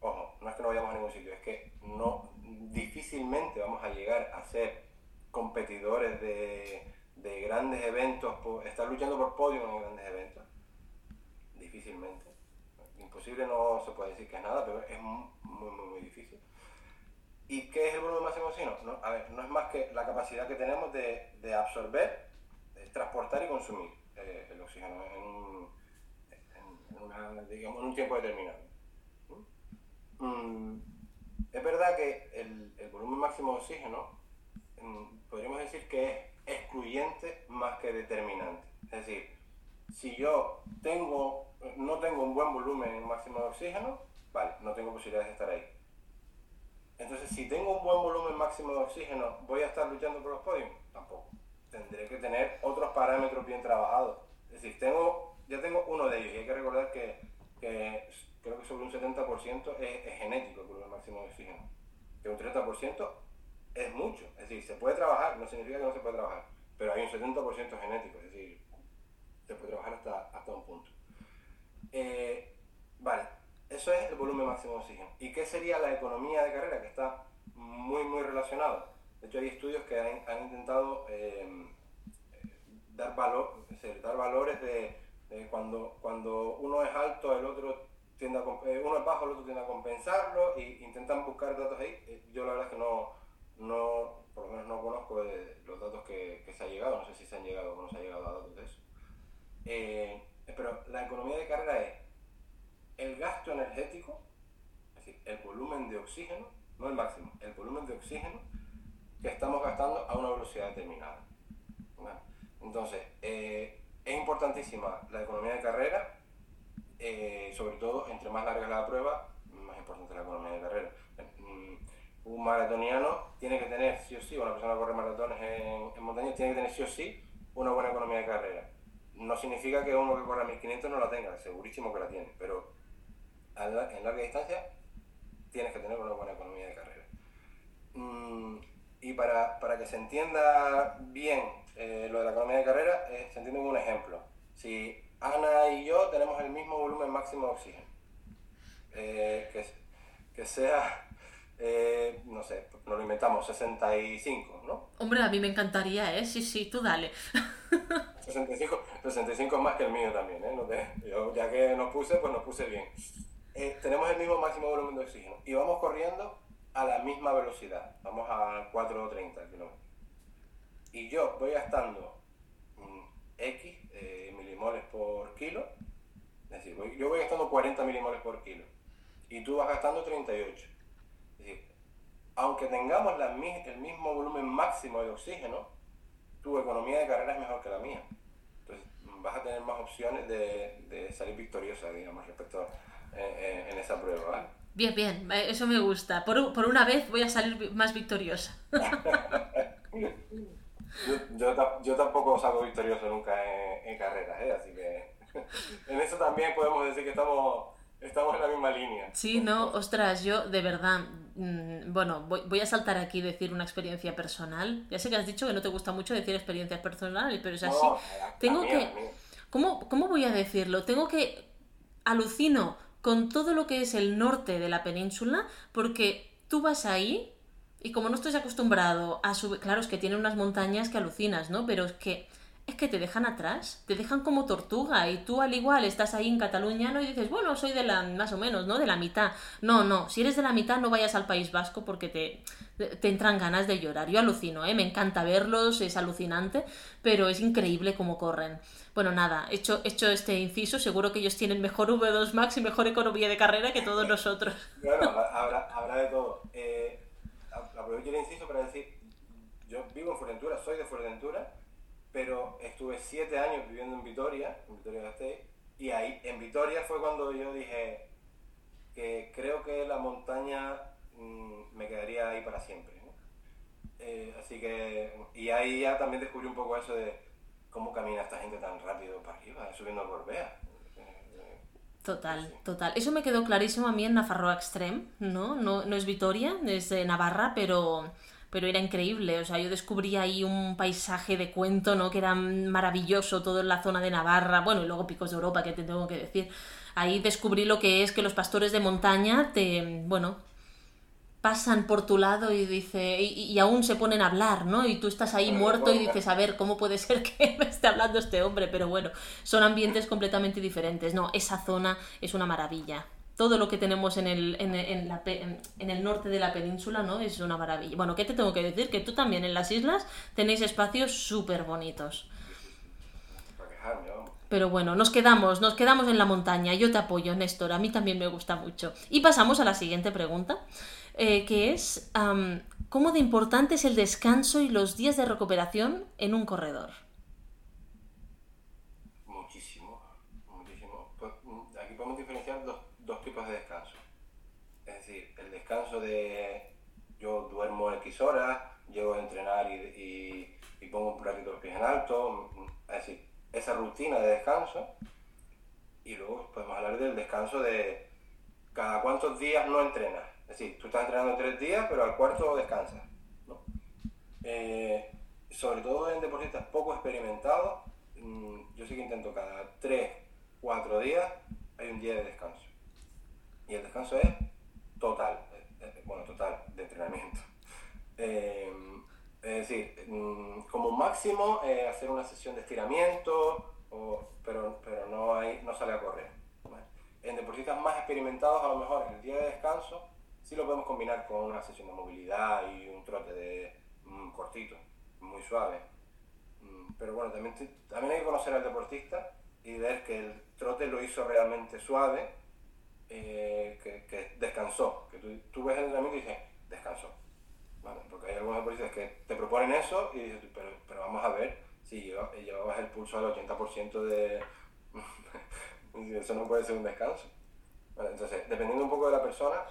ojo, no es que no vayamos a ningún sitio, es que no difícilmente vamos a llegar a ser competidores de, grandes eventos, estar luchando por podio en grandes eventos. Difícilmente. Imposible no se puede decir que es nada, pero es muy, muy, muy difícil. ¿Y qué es el volumen máximo de oxígeno? No, a ver, no es más que la capacidad que tenemos de, de absorber, de transportar y consumir. Eh, el oxígeno en, digamos, en, un tiempo determinado. Mm, es verdad que el, el, volumen máximo de oxígeno mm, podríamos decir que es excluyente más que determinante. Es decir, si yo tengo, no tengo un buen volumen máximo de oxígeno, vale, no tengo posibilidades de estar ahí. Entonces, si tengo un buen volumen máximo de oxígeno, ¿voy a estar luchando por los podios? Tampoco tendré que tener otros parámetros bien trabajados. Es decir, tengo, ya tengo uno de ellos y hay que recordar que, creo que sobre un 70% es, genético el máximo de oxígeno. Que un 30% es mucho. Es decir, se puede trabajar, no significa que no se puede trabajar, pero hay un 70% genético, es decir, se puede trabajar hasta, hasta un punto. Eh, vale, eso es el volumen máximo de oxígeno. ¿Y qué sería la economía de carrera? Que está muy, muy relacionado de hecho, hay estudios que han, intentado eh, dar, valor, dar valores de, cuando, cuando uno es alto, el otro tiende a, eh, uno es bajo, el otro tiende a compensarlo e intentan buscar datos ahí. Eh, yo la verdad es que no, no por lo menos no conozco los datos que, que, se ha llegado, no sé si se han llegado o no se ha llegado a datos de eso. pero la economía de carga es el gasto energético, es decir, el volumen de oxígeno, no el máximo, el volumen de oxígeno estamos gastando a una velocidad determinada. Entonces, eh, es importantísima la economía de carrera, eh, sobre todo entre más larga la prueba, más importante la economía de carrera. Mm, un maratoniano tiene que tener sí o sí, una persona que corre maratones en, en montaña tiene que tener sí o sí una buena economía de carrera. No significa que uno que corra 1500 no la tenga, segurísimo que la tiene, pero en larga distancia tienes que tener una buena economía de carrera. Mm, y para, para, que se entienda bien eh, lo de la economía de carrera, eh, se entiende con un ejemplo. Si Ana y yo tenemos el mismo volumen máximo de oxígeno, eh, que, que, sea, no sé, nos lo inventamos, 65, ¿no? Hombre, a mí me encantaría, ¿eh? Sí, sí, tú dale. 65, 65 es más que el mío también, ¿eh? yo, ya que nos puse, pues nos puse bien. tenemos el mismo máximo volumen de oxígeno y vamos corriendo a la misma velocidad, vamos a 4.30 kilómetros. Y yo voy gastando X eh, milimoles por kilo, es decir, yo voy gastando 40 milimoles por kilo y tú vas gastando 38. Es decir, aunque tengamos la, el mismo volumen máximo de oxígeno, tu economía de carrera es mejor que la mía. Entonces vas a tener más opciones de, de salir victoriosa, digamos, respecto eh, eh, en esa prueba. ¿vale? Bien, bien, eso me gusta. Por, por una vez voy a salir más victoriosa. yo, yo, tampoco salgo victorioso nunca en, carreras, ¿eh? así que en eso también podemos decir que estamos, estamos en la misma línea. Sí, no, ostras, yo de verdad, mm, bueno, voy, voy, a saltar aquí y decir una experiencia personal. Ya sé que has dicho que no te gusta mucho decir experiencias personales, pero es así. Tengo que... ¿Cómo, ¿Cómo voy a decirlo? Tengo que... Alucino con todo lo que es el norte de la península, porque tú vas ahí y como no estás acostumbrado a subir, claro, es que tiene unas montañas que alucinas, ¿no? Pero es que es que te dejan atrás, te dejan como tortuga y tú al igual estás ahí en Cataluña ¿no? y dices, bueno, soy de la, más o menos, ¿no? De la mitad. No, no, si eres de la mitad no vayas al País Vasco porque te, te entran ganas de llorar. Yo alucino, ¿eh? Me encanta verlos, es alucinante, pero es increíble cómo corren. Bueno, nada, hecho, hecho este inciso, seguro que ellos tienen mejor V2 Max y mejor economía de carrera que todos nosotros. Bueno, habrá, habrá de todo. Eh, el inciso para decir, yo vivo en Fuerteventura, soy de Fuerteventura, pero estuve siete años viviendo en Vitoria, en Vitoria Gasteiz, y ahí en Vitoria fue cuando yo dije que creo que la montaña mm, me quedaría ahí para siempre. Eh, así que, y ahí ya también descubrí un poco eso de cómo camina esta gente tan rápido para arriba, subiendo a Gorbea. Total, total. Eso me quedó clarísimo a mí en Nafarroa Extreme, ¿no? No, no es Vitoria, es de Navarra, pero pero era increíble, o sea, yo descubrí ahí un paisaje de cuento, ¿no? Que era maravilloso, todo en la zona de Navarra, bueno, y luego Picos de Europa, que te tengo que decir. Ahí descubrí lo que es que los pastores de montaña te, bueno, pasan por tu lado y dice y, aún se ponen a hablar, ¿no? Y tú estás ahí muerto y dices, a ver, ¿cómo puede ser que me esté hablando este hombre? Pero bueno, son ambientes completamente diferentes. No, esa zona es una maravilla todo lo que tenemos en el, en, el norte de la península, ¿no? Es una maravilla. Bueno, ¿qué te tengo que decir? Que tú también en las islas tenéis espacios súper bonitos. Pero bueno, nos quedamos, nos quedamos en la montaña. Yo te apoyo, Néstor. A mí también me gusta mucho. Y pasamos a la siguiente pregunta, eh, que es ¿cómo de importante es el descanso y los días de recuperación en un corredor? Muchísimo, muchísimo. Pues, mm, aquí podemos diferenciar dos dos tipos de descanso. Es decir, de yo duermo X horas, llego a entrenar y, pongo un ratito los pies en alto, es decir, esa rutina de descanso. Y luego podemos hablar del descanso de cada cuántos días no entrenas. Es decir, tú estás entrenando tres días, pero al cuarto descansas. Eh, sobre todo en deportistas poco experimentados, mm, yo sí que intento cada tres, cuatro días hay un día de descanso y el descanso es total, bueno, total, de entrenamiento. Eh, es decir, mm, como máximo hacer una sesión de estiramiento, pero, pero no, hay, no sale a correr. En deportistas más experimentados, a lo mejor el día de descanso sí lo podemos combinar con una sesión de movilidad y un trote de mm, cortito, muy suave. Mm, pero bueno, también, también hay que conocer al deportista y ver que el trote lo hizo realmente suave eh, que, descansó, que tú, ves el entrenamiento y dices, descansó. Porque hay algunos deportistas que te proponen eso y dices, pero, pero vamos a ver si llevabas el pulso al 80% de... eso no puede ser un descanso. entonces, dependiendo un poco de la persona,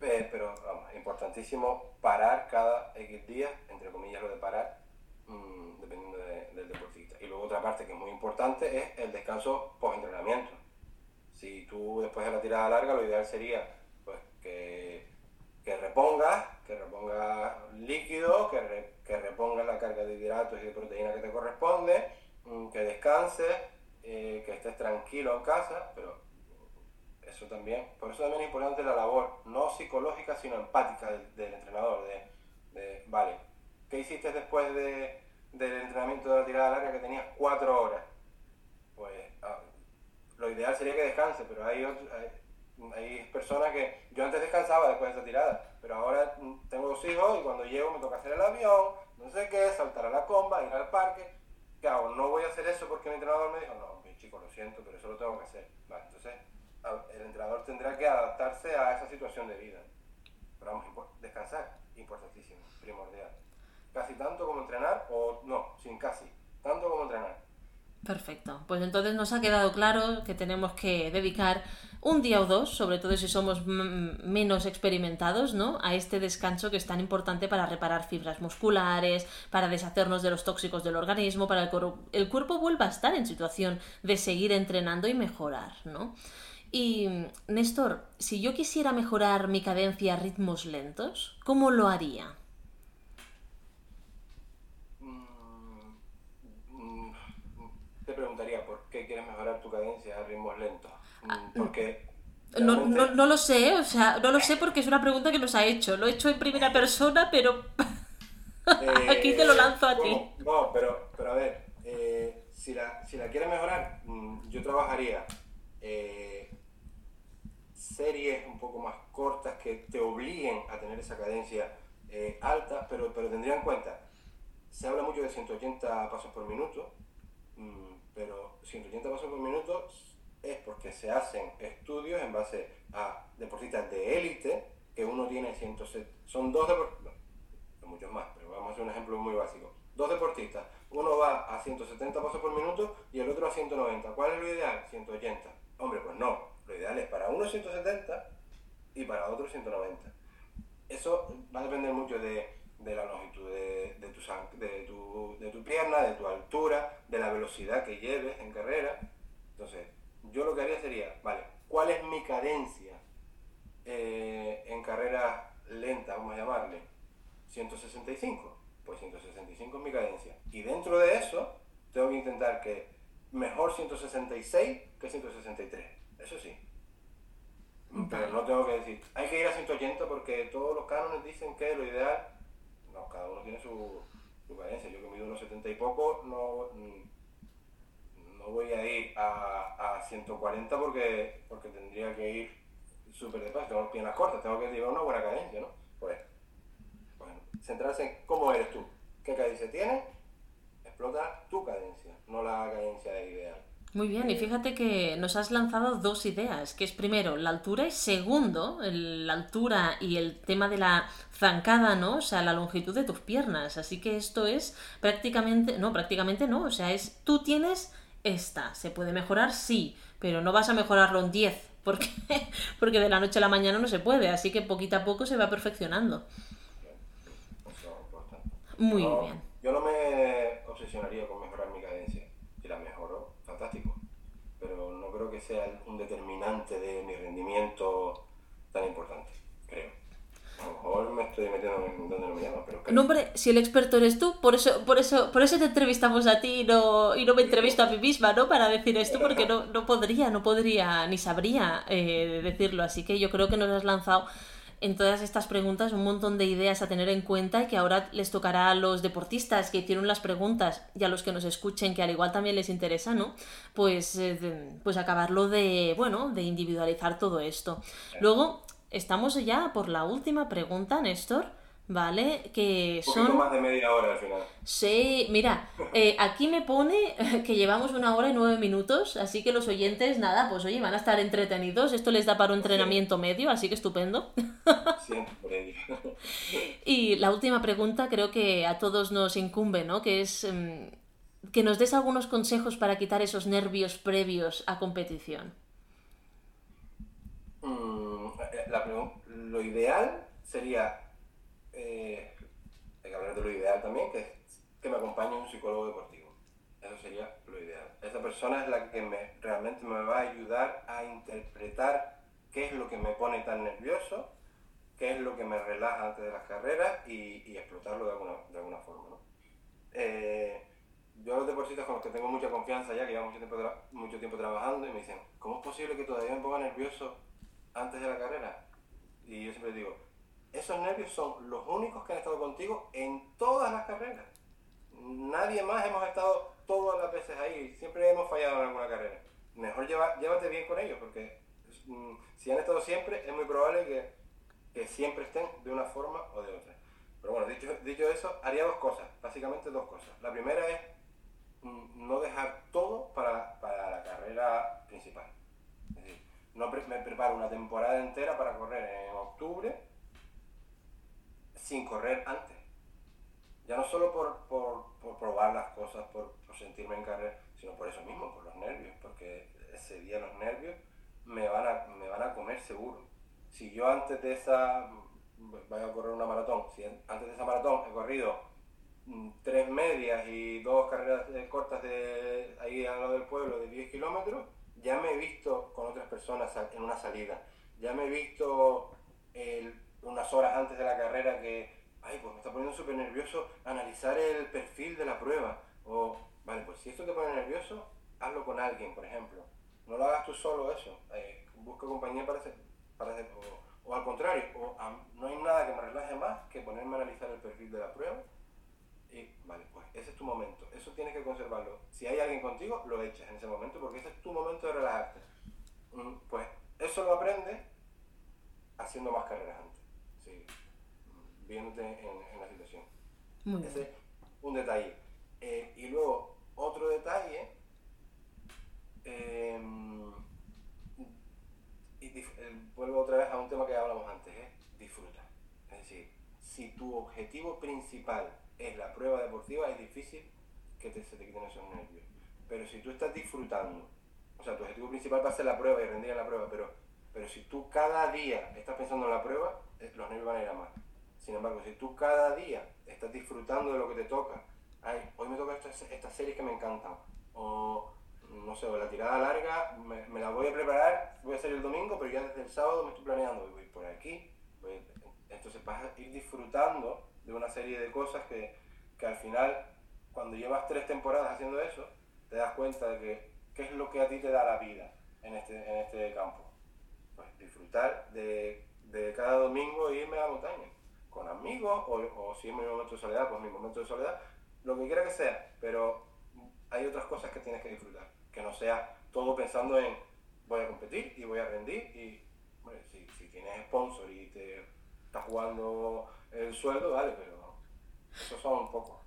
pero vamos, importantísimo parar cada X días, entre comillas lo de parar, mm, dependiendo del deportista. Y luego otra parte que es muy importante es el descanso post-entrenamiento. Si tú después de la tirada larga, lo ideal sería pues, que, que repongas, que repongas líquido, que, que repongas la carga de hidratos y de proteína que te corresponde, mm, que descanses, eh, que estés tranquilo en casa, pero eso también, por eso también es importante la labor, no psicológica, sino empática del, entrenador, de, vale, ¿qué hiciste después de, del entrenamiento de la tirada larga que tenías cuatro horas? Pues lo ideal sería que descanse, pero hay, hay, personas que yo antes descansaba después de esa tirada, pero ahora tengo dos hijos y cuando llego me toca hacer el avión, no sé qué, saltar a la comba, ir al parque. ¿Qué? No voy a hacer eso porque mi entrenador me dijo, no, mi chico, lo siento, pero eso lo tengo que hacer. Entonces el entrenador tendrá que adaptarse a esa situación de vida. Pero vamos, descansar, importantísimo, primordial. Casi tanto como entrenar, o no, sin casi, tanto como entrenar. Perfecto. Pues entonces nos ha quedado claro que tenemos que dedicar un día o dos, sobre todo si somos menos experimentados, ¿no? A este descanso que es tan importante para reparar fibras musculares, para deshacernos de los tóxicos del organismo, para que el, el cuerpo vuelva a estar en situación de seguir entrenando y mejorar, ¿no? Y, Néstor, si yo quisiera mejorar mi cadencia a ritmos lentos, ¿cómo lo haría? Mm, mm, te preguntaría por qué quieres mejorar tu cadencia a ritmos lentos. Mm, ah, porque. No, no, lo sé, o sea, no lo sé porque es una pregunta que nos ha hecho. Lo he hecho en primera persona, pero aquí te lo lanzo a ti. No, pero, pero a ver, eh, si, la, si la quieres mejorar, yo trabajaría eh, series un poco más cortas que te obliguen a tener esa cadencia eh, alta, pero, pero tendría en cuenta, se habla mucho de 180 pasos por minuto, mm, pero 180 pasos por minuto es porque se hacen estudios en base a deportistas de élite, que uno tiene 170, son dos deportistas, no, muchos más, pero vamos a hacer un ejemplo muy básico. Dos deportistas, uno va a 170 pasos por minuto y el otro a 190. ¿Cuál es lo ideal? 180. Hombre, pues no, lo ideal es para uno 170 y para otro 190. Eso va a depender mucho de, la longitud de, tu, de, tu, de tu pierna, de tu altura, de la velocidad que lleves en carrera. Entonces, yo lo que haría sería, vale, ¿cuál es mi cadencia eh, en carrera lenta, vamos a llamarle? 165. Pues 165 es mi cadencia. Y dentro de eso, tengo que intentar que mejor 166 que 163. Eso sí. Pero no tengo que decir, hay que ir a 180 porque todos los cánones dicen que lo ideal. No, cada uno tiene su, su cadencia. Yo que mido unos 70 y poco, no, no voy a ir a, a 140 porque, porque tendría que ir súper despacio. Tengo piernas cortas, tengo que llevar una buena cadencia, ¿no? Pues, bueno, centrarse en cómo eres tú, qué cadencia tienes, explota tu cadencia, no la cadencia ideal. Muy bien, y fíjate que nos has lanzado dos ideas, que es primero la altura y segundo, la altura y el tema de la zancada, ¿no? O sea, la longitud de tus piernas. Así que esto es prácticamente, no, prácticamente no, o sea, es tú tienes esta, se puede mejorar, sí, pero no vas a mejorarlo en 10, porque, porque de la noche a la mañana no se puede, así que poquito a poco se va perfeccionando. Muy bien. Yo no me obsesionaría con mejorar mi cadencia, si la mejoro fantástico. Creo que sea un determinante de mi rendimiento tan importante, creo. A lo mejor me estoy metiendo en donde no me llama, pero No, hombre, si el experto eres tú, por eso, por eso, por eso te entrevistamos a ti y no, y no me entrevisto a mí misma, ¿no? Para decir esto, porque no, no podría, no podría, ni sabría eh, decirlo. Así que yo creo que nos has lanzado en todas estas preguntas un montón de ideas a tener en cuenta y que ahora les tocará a los deportistas que hicieron las preguntas y a los que nos escuchen que al igual también les interesa, ¿no? Pues, eh, pues acabarlo de, bueno, de individualizar todo esto. Luego, estamos ya por la última pregunta, Néstor. ¿Vale? Que son... más de media hora al final. Sí, mira, eh, aquí me pone que llevamos una hora y nueve minutos, así que los oyentes, nada, pues oye, van a estar entretenidos, esto les da para un entrenamiento medio, así que estupendo. Siempre. y la última pregunta creo que a todos nos incumbe, ¿no? Que es... Em, que nos des algunos consejos para quitar esos nervios previos a competición. Mm, lo ideal sería, eh, hay que hablar de lo ideal también, que, que me acompañe un psicólogo deportivo. Eso sería lo ideal. Esa persona es la que me, realmente me va a ayudar a interpretar qué es lo que me pone tan nervioso, qué es lo que me relaja antes de las carreras y, explotarlo de alguna, de alguna forma. ¿no? Eh, yo los deportistas con los que tengo mucha confianza ya, que llevan mucho tiempo, mucho tiempo trabajando, y me dicen, ¿cómo es posible que todavía me ponga nervioso antes de la carrera? Y yo siempre digo, esos nervios son los únicos que han estado contigo en todas las carreras. Nadie más hemos estado todas las veces ahí, siempre hemos fallado en alguna carrera. Mejor lleva, llévate bien con ellos, porque mm, si han estado siempre, es muy probable que, que, siempre estén de una forma o de otra. Pero bueno, dicho, dicho eso, haría dos cosas, básicamente dos cosas. La primera es mm, no dejar todo para, para la carrera principal. Es decir, no me preparo una temporada entera para correr en octubre sin correr antes. Ya no solo por, por, probar las cosas, por, sentirme en carrera, sino por eso mismo, por los nervios, porque ese día los nervios me van a, me van a comer seguro. Si yo antes de esa, voy a correr una maratón, si antes de esa maratón he corrido mm, tres medias y dos carreras cortas de ahí al lado del pueblo de 10 kilómetros, ya me he visto con otras personas en una salida, ya me he visto unas horas antes de la carrera que ay, pues me está poniendo súper nervioso analizar el perfil de la prueba. O, vale, pues si esto te pone nervioso, hazlo con alguien, por ejemplo. No lo hagas tú solo eso. Eh, busca compañía para hacer, para hacer o, al contrario, o, no hay nada que me relaje más que ponerme a analizar el perfil de la prueba. Y vale, pues ese es tu momento. Eso tienes que conservarlo. Si hay alguien contigo, lo echas en ese momento porque ese es tu momento de relajarte. Mm, pues eso lo aprendes haciendo más carreras antes viéndote en, la situación. Ese es un detalle. Eh, y luego, otro detalle, em, y eh, vuelvo otra vez a un tema que hablamos antes, ¿eh? disfruta. Es decir, si tu objetivo principal es la prueba deportiva, es difícil que te, se te quiten esos nervios. Pero si tú estás disfrutando, o sea, tu objetivo principal va a ser la prueba y rendir en la prueba, pero, pero si tú cada día estás pensando en la prueba, los nervios van a ir a más. Sin embargo, si tú cada día estás disfrutando de lo que te toca, ay, hoy me toca esta, esta serie que me encanta, o no sé, la tirada larga, me, la voy a preparar, voy a hacer el domingo, pero ya desde el sábado me estoy planeando, voy por aquí, entonces vas a ir disfrutando de una serie de cosas que, que al final, cuando llevas tres temporadas haciendo eso, te das cuenta de que qué es lo que a ti te da la vida en este, en este campo. Pues disfrutar de, cada domingo e irme a la montaña con amigos, o, o si es mi momento de soledad, pues mi momento de soledad, lo que quiera que sea, pero hay otras cosas que tienes que disfrutar, que no sea todo pensando en voy a competir y voy a rendir y bueno, si, si tienes sponsor y te estás jugando el sueldo, vale, pero eso son un poco.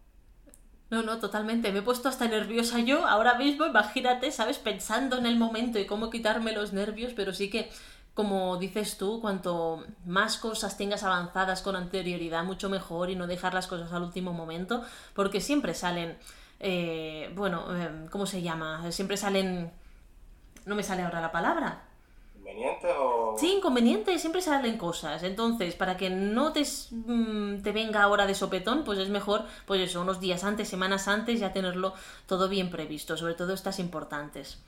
No, no, totalmente. Me he puesto hasta nerviosa yo ahora mismo, imagínate, ¿sabes? Pensando en el momento y cómo quitarme los nervios, pero sí que como dices tú, cuanto más cosas tengas avanzadas con anterioridad, mucho mejor y no dejar las cosas al último momento, porque siempre salen, eh, bueno, eh, ¿cómo se llama? Siempre salen, no me sale ahora la palabra. ¿Inconvenientes o...? Sí, inconvenientes, siempre salen cosas. Entonces, para que no te, mm, te venga ahora de sopetón, pues es mejor, pues eso, unos días antes, semanas antes, ya tenerlo todo bien previsto, sobre todo estas importantes.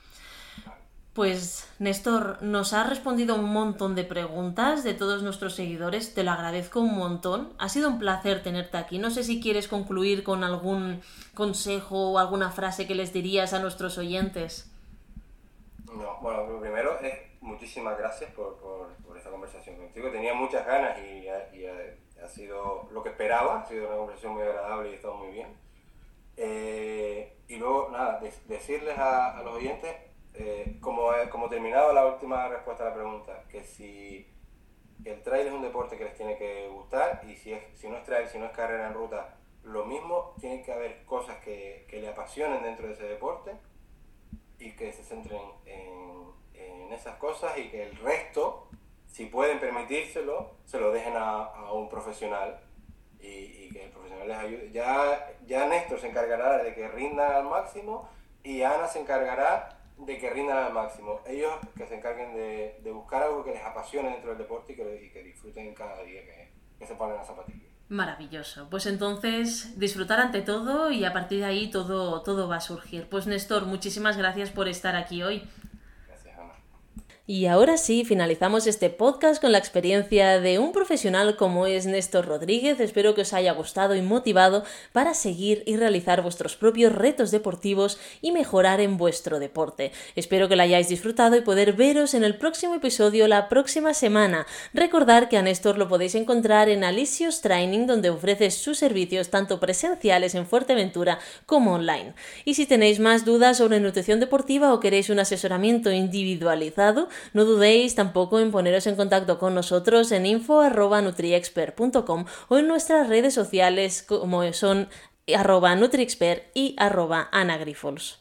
Pues Néstor, nos ha respondido un montón de preguntas de todos nuestros seguidores, te lo agradezco un montón. Ha sido un placer tenerte aquí. No sé si quieres concluir con algún consejo o alguna frase que les dirías a nuestros oyentes. No, bueno, lo primero es muchísimas gracias por, por, esta conversación contigo. Tenía muchas ganas y, ha, sido lo que esperaba, ha sido una conversación muy agradable y ha estado muy bien. Eh, y luego, nada, decirles a los oyentes eh, como, como terminado la última respuesta a la pregunta, que si el trail es un deporte que les tiene que gustar y si, es, si no es trail, si no es carrera en ruta, lo mismo, tiene que haber cosas que, que le apasionen dentro de ese deporte y que se centren en, en, esas cosas y que el resto, si pueden permitírselo, se lo dejen a, a un profesional y, y, que el profesional les ayude. Ya, ya Néstor se encargará de que rindan al máximo y Ana se encargará de que rindan al máximo. Ellos que se encarguen de, de buscar algo que les apasione dentro del deporte y que, disfruten cada día que, que se ponen las zapatillas. Maravilloso. Pues entonces disfrutar ante todo y a partir de ahí todo, todo va a surgir. Pues Néstor, muchísimas gracias por estar aquí hoy. Y ahora sí, finalizamos este podcast con la experiencia de un profesional como es Néstor Rodríguez. Espero que os haya gustado y motivado para seguir y realizar vuestros propios retos deportivos y mejorar en vuestro deporte. Espero que lo hayáis disfrutado y poder veros en el próximo episodio la próxima semana. Recordar que a Néstor lo podéis encontrar en Alicios Training, donde ofrece sus servicios tanto presenciales en Fuerteventura como online. Y si tenéis más dudas sobre nutrición deportiva o queréis un asesoramiento individualizado, no dudéis tampoco en poneros en contacto con nosotros en info.nutriexpert.com o en nuestras redes sociales como son arroba nutriexpert y arroba anagrifols.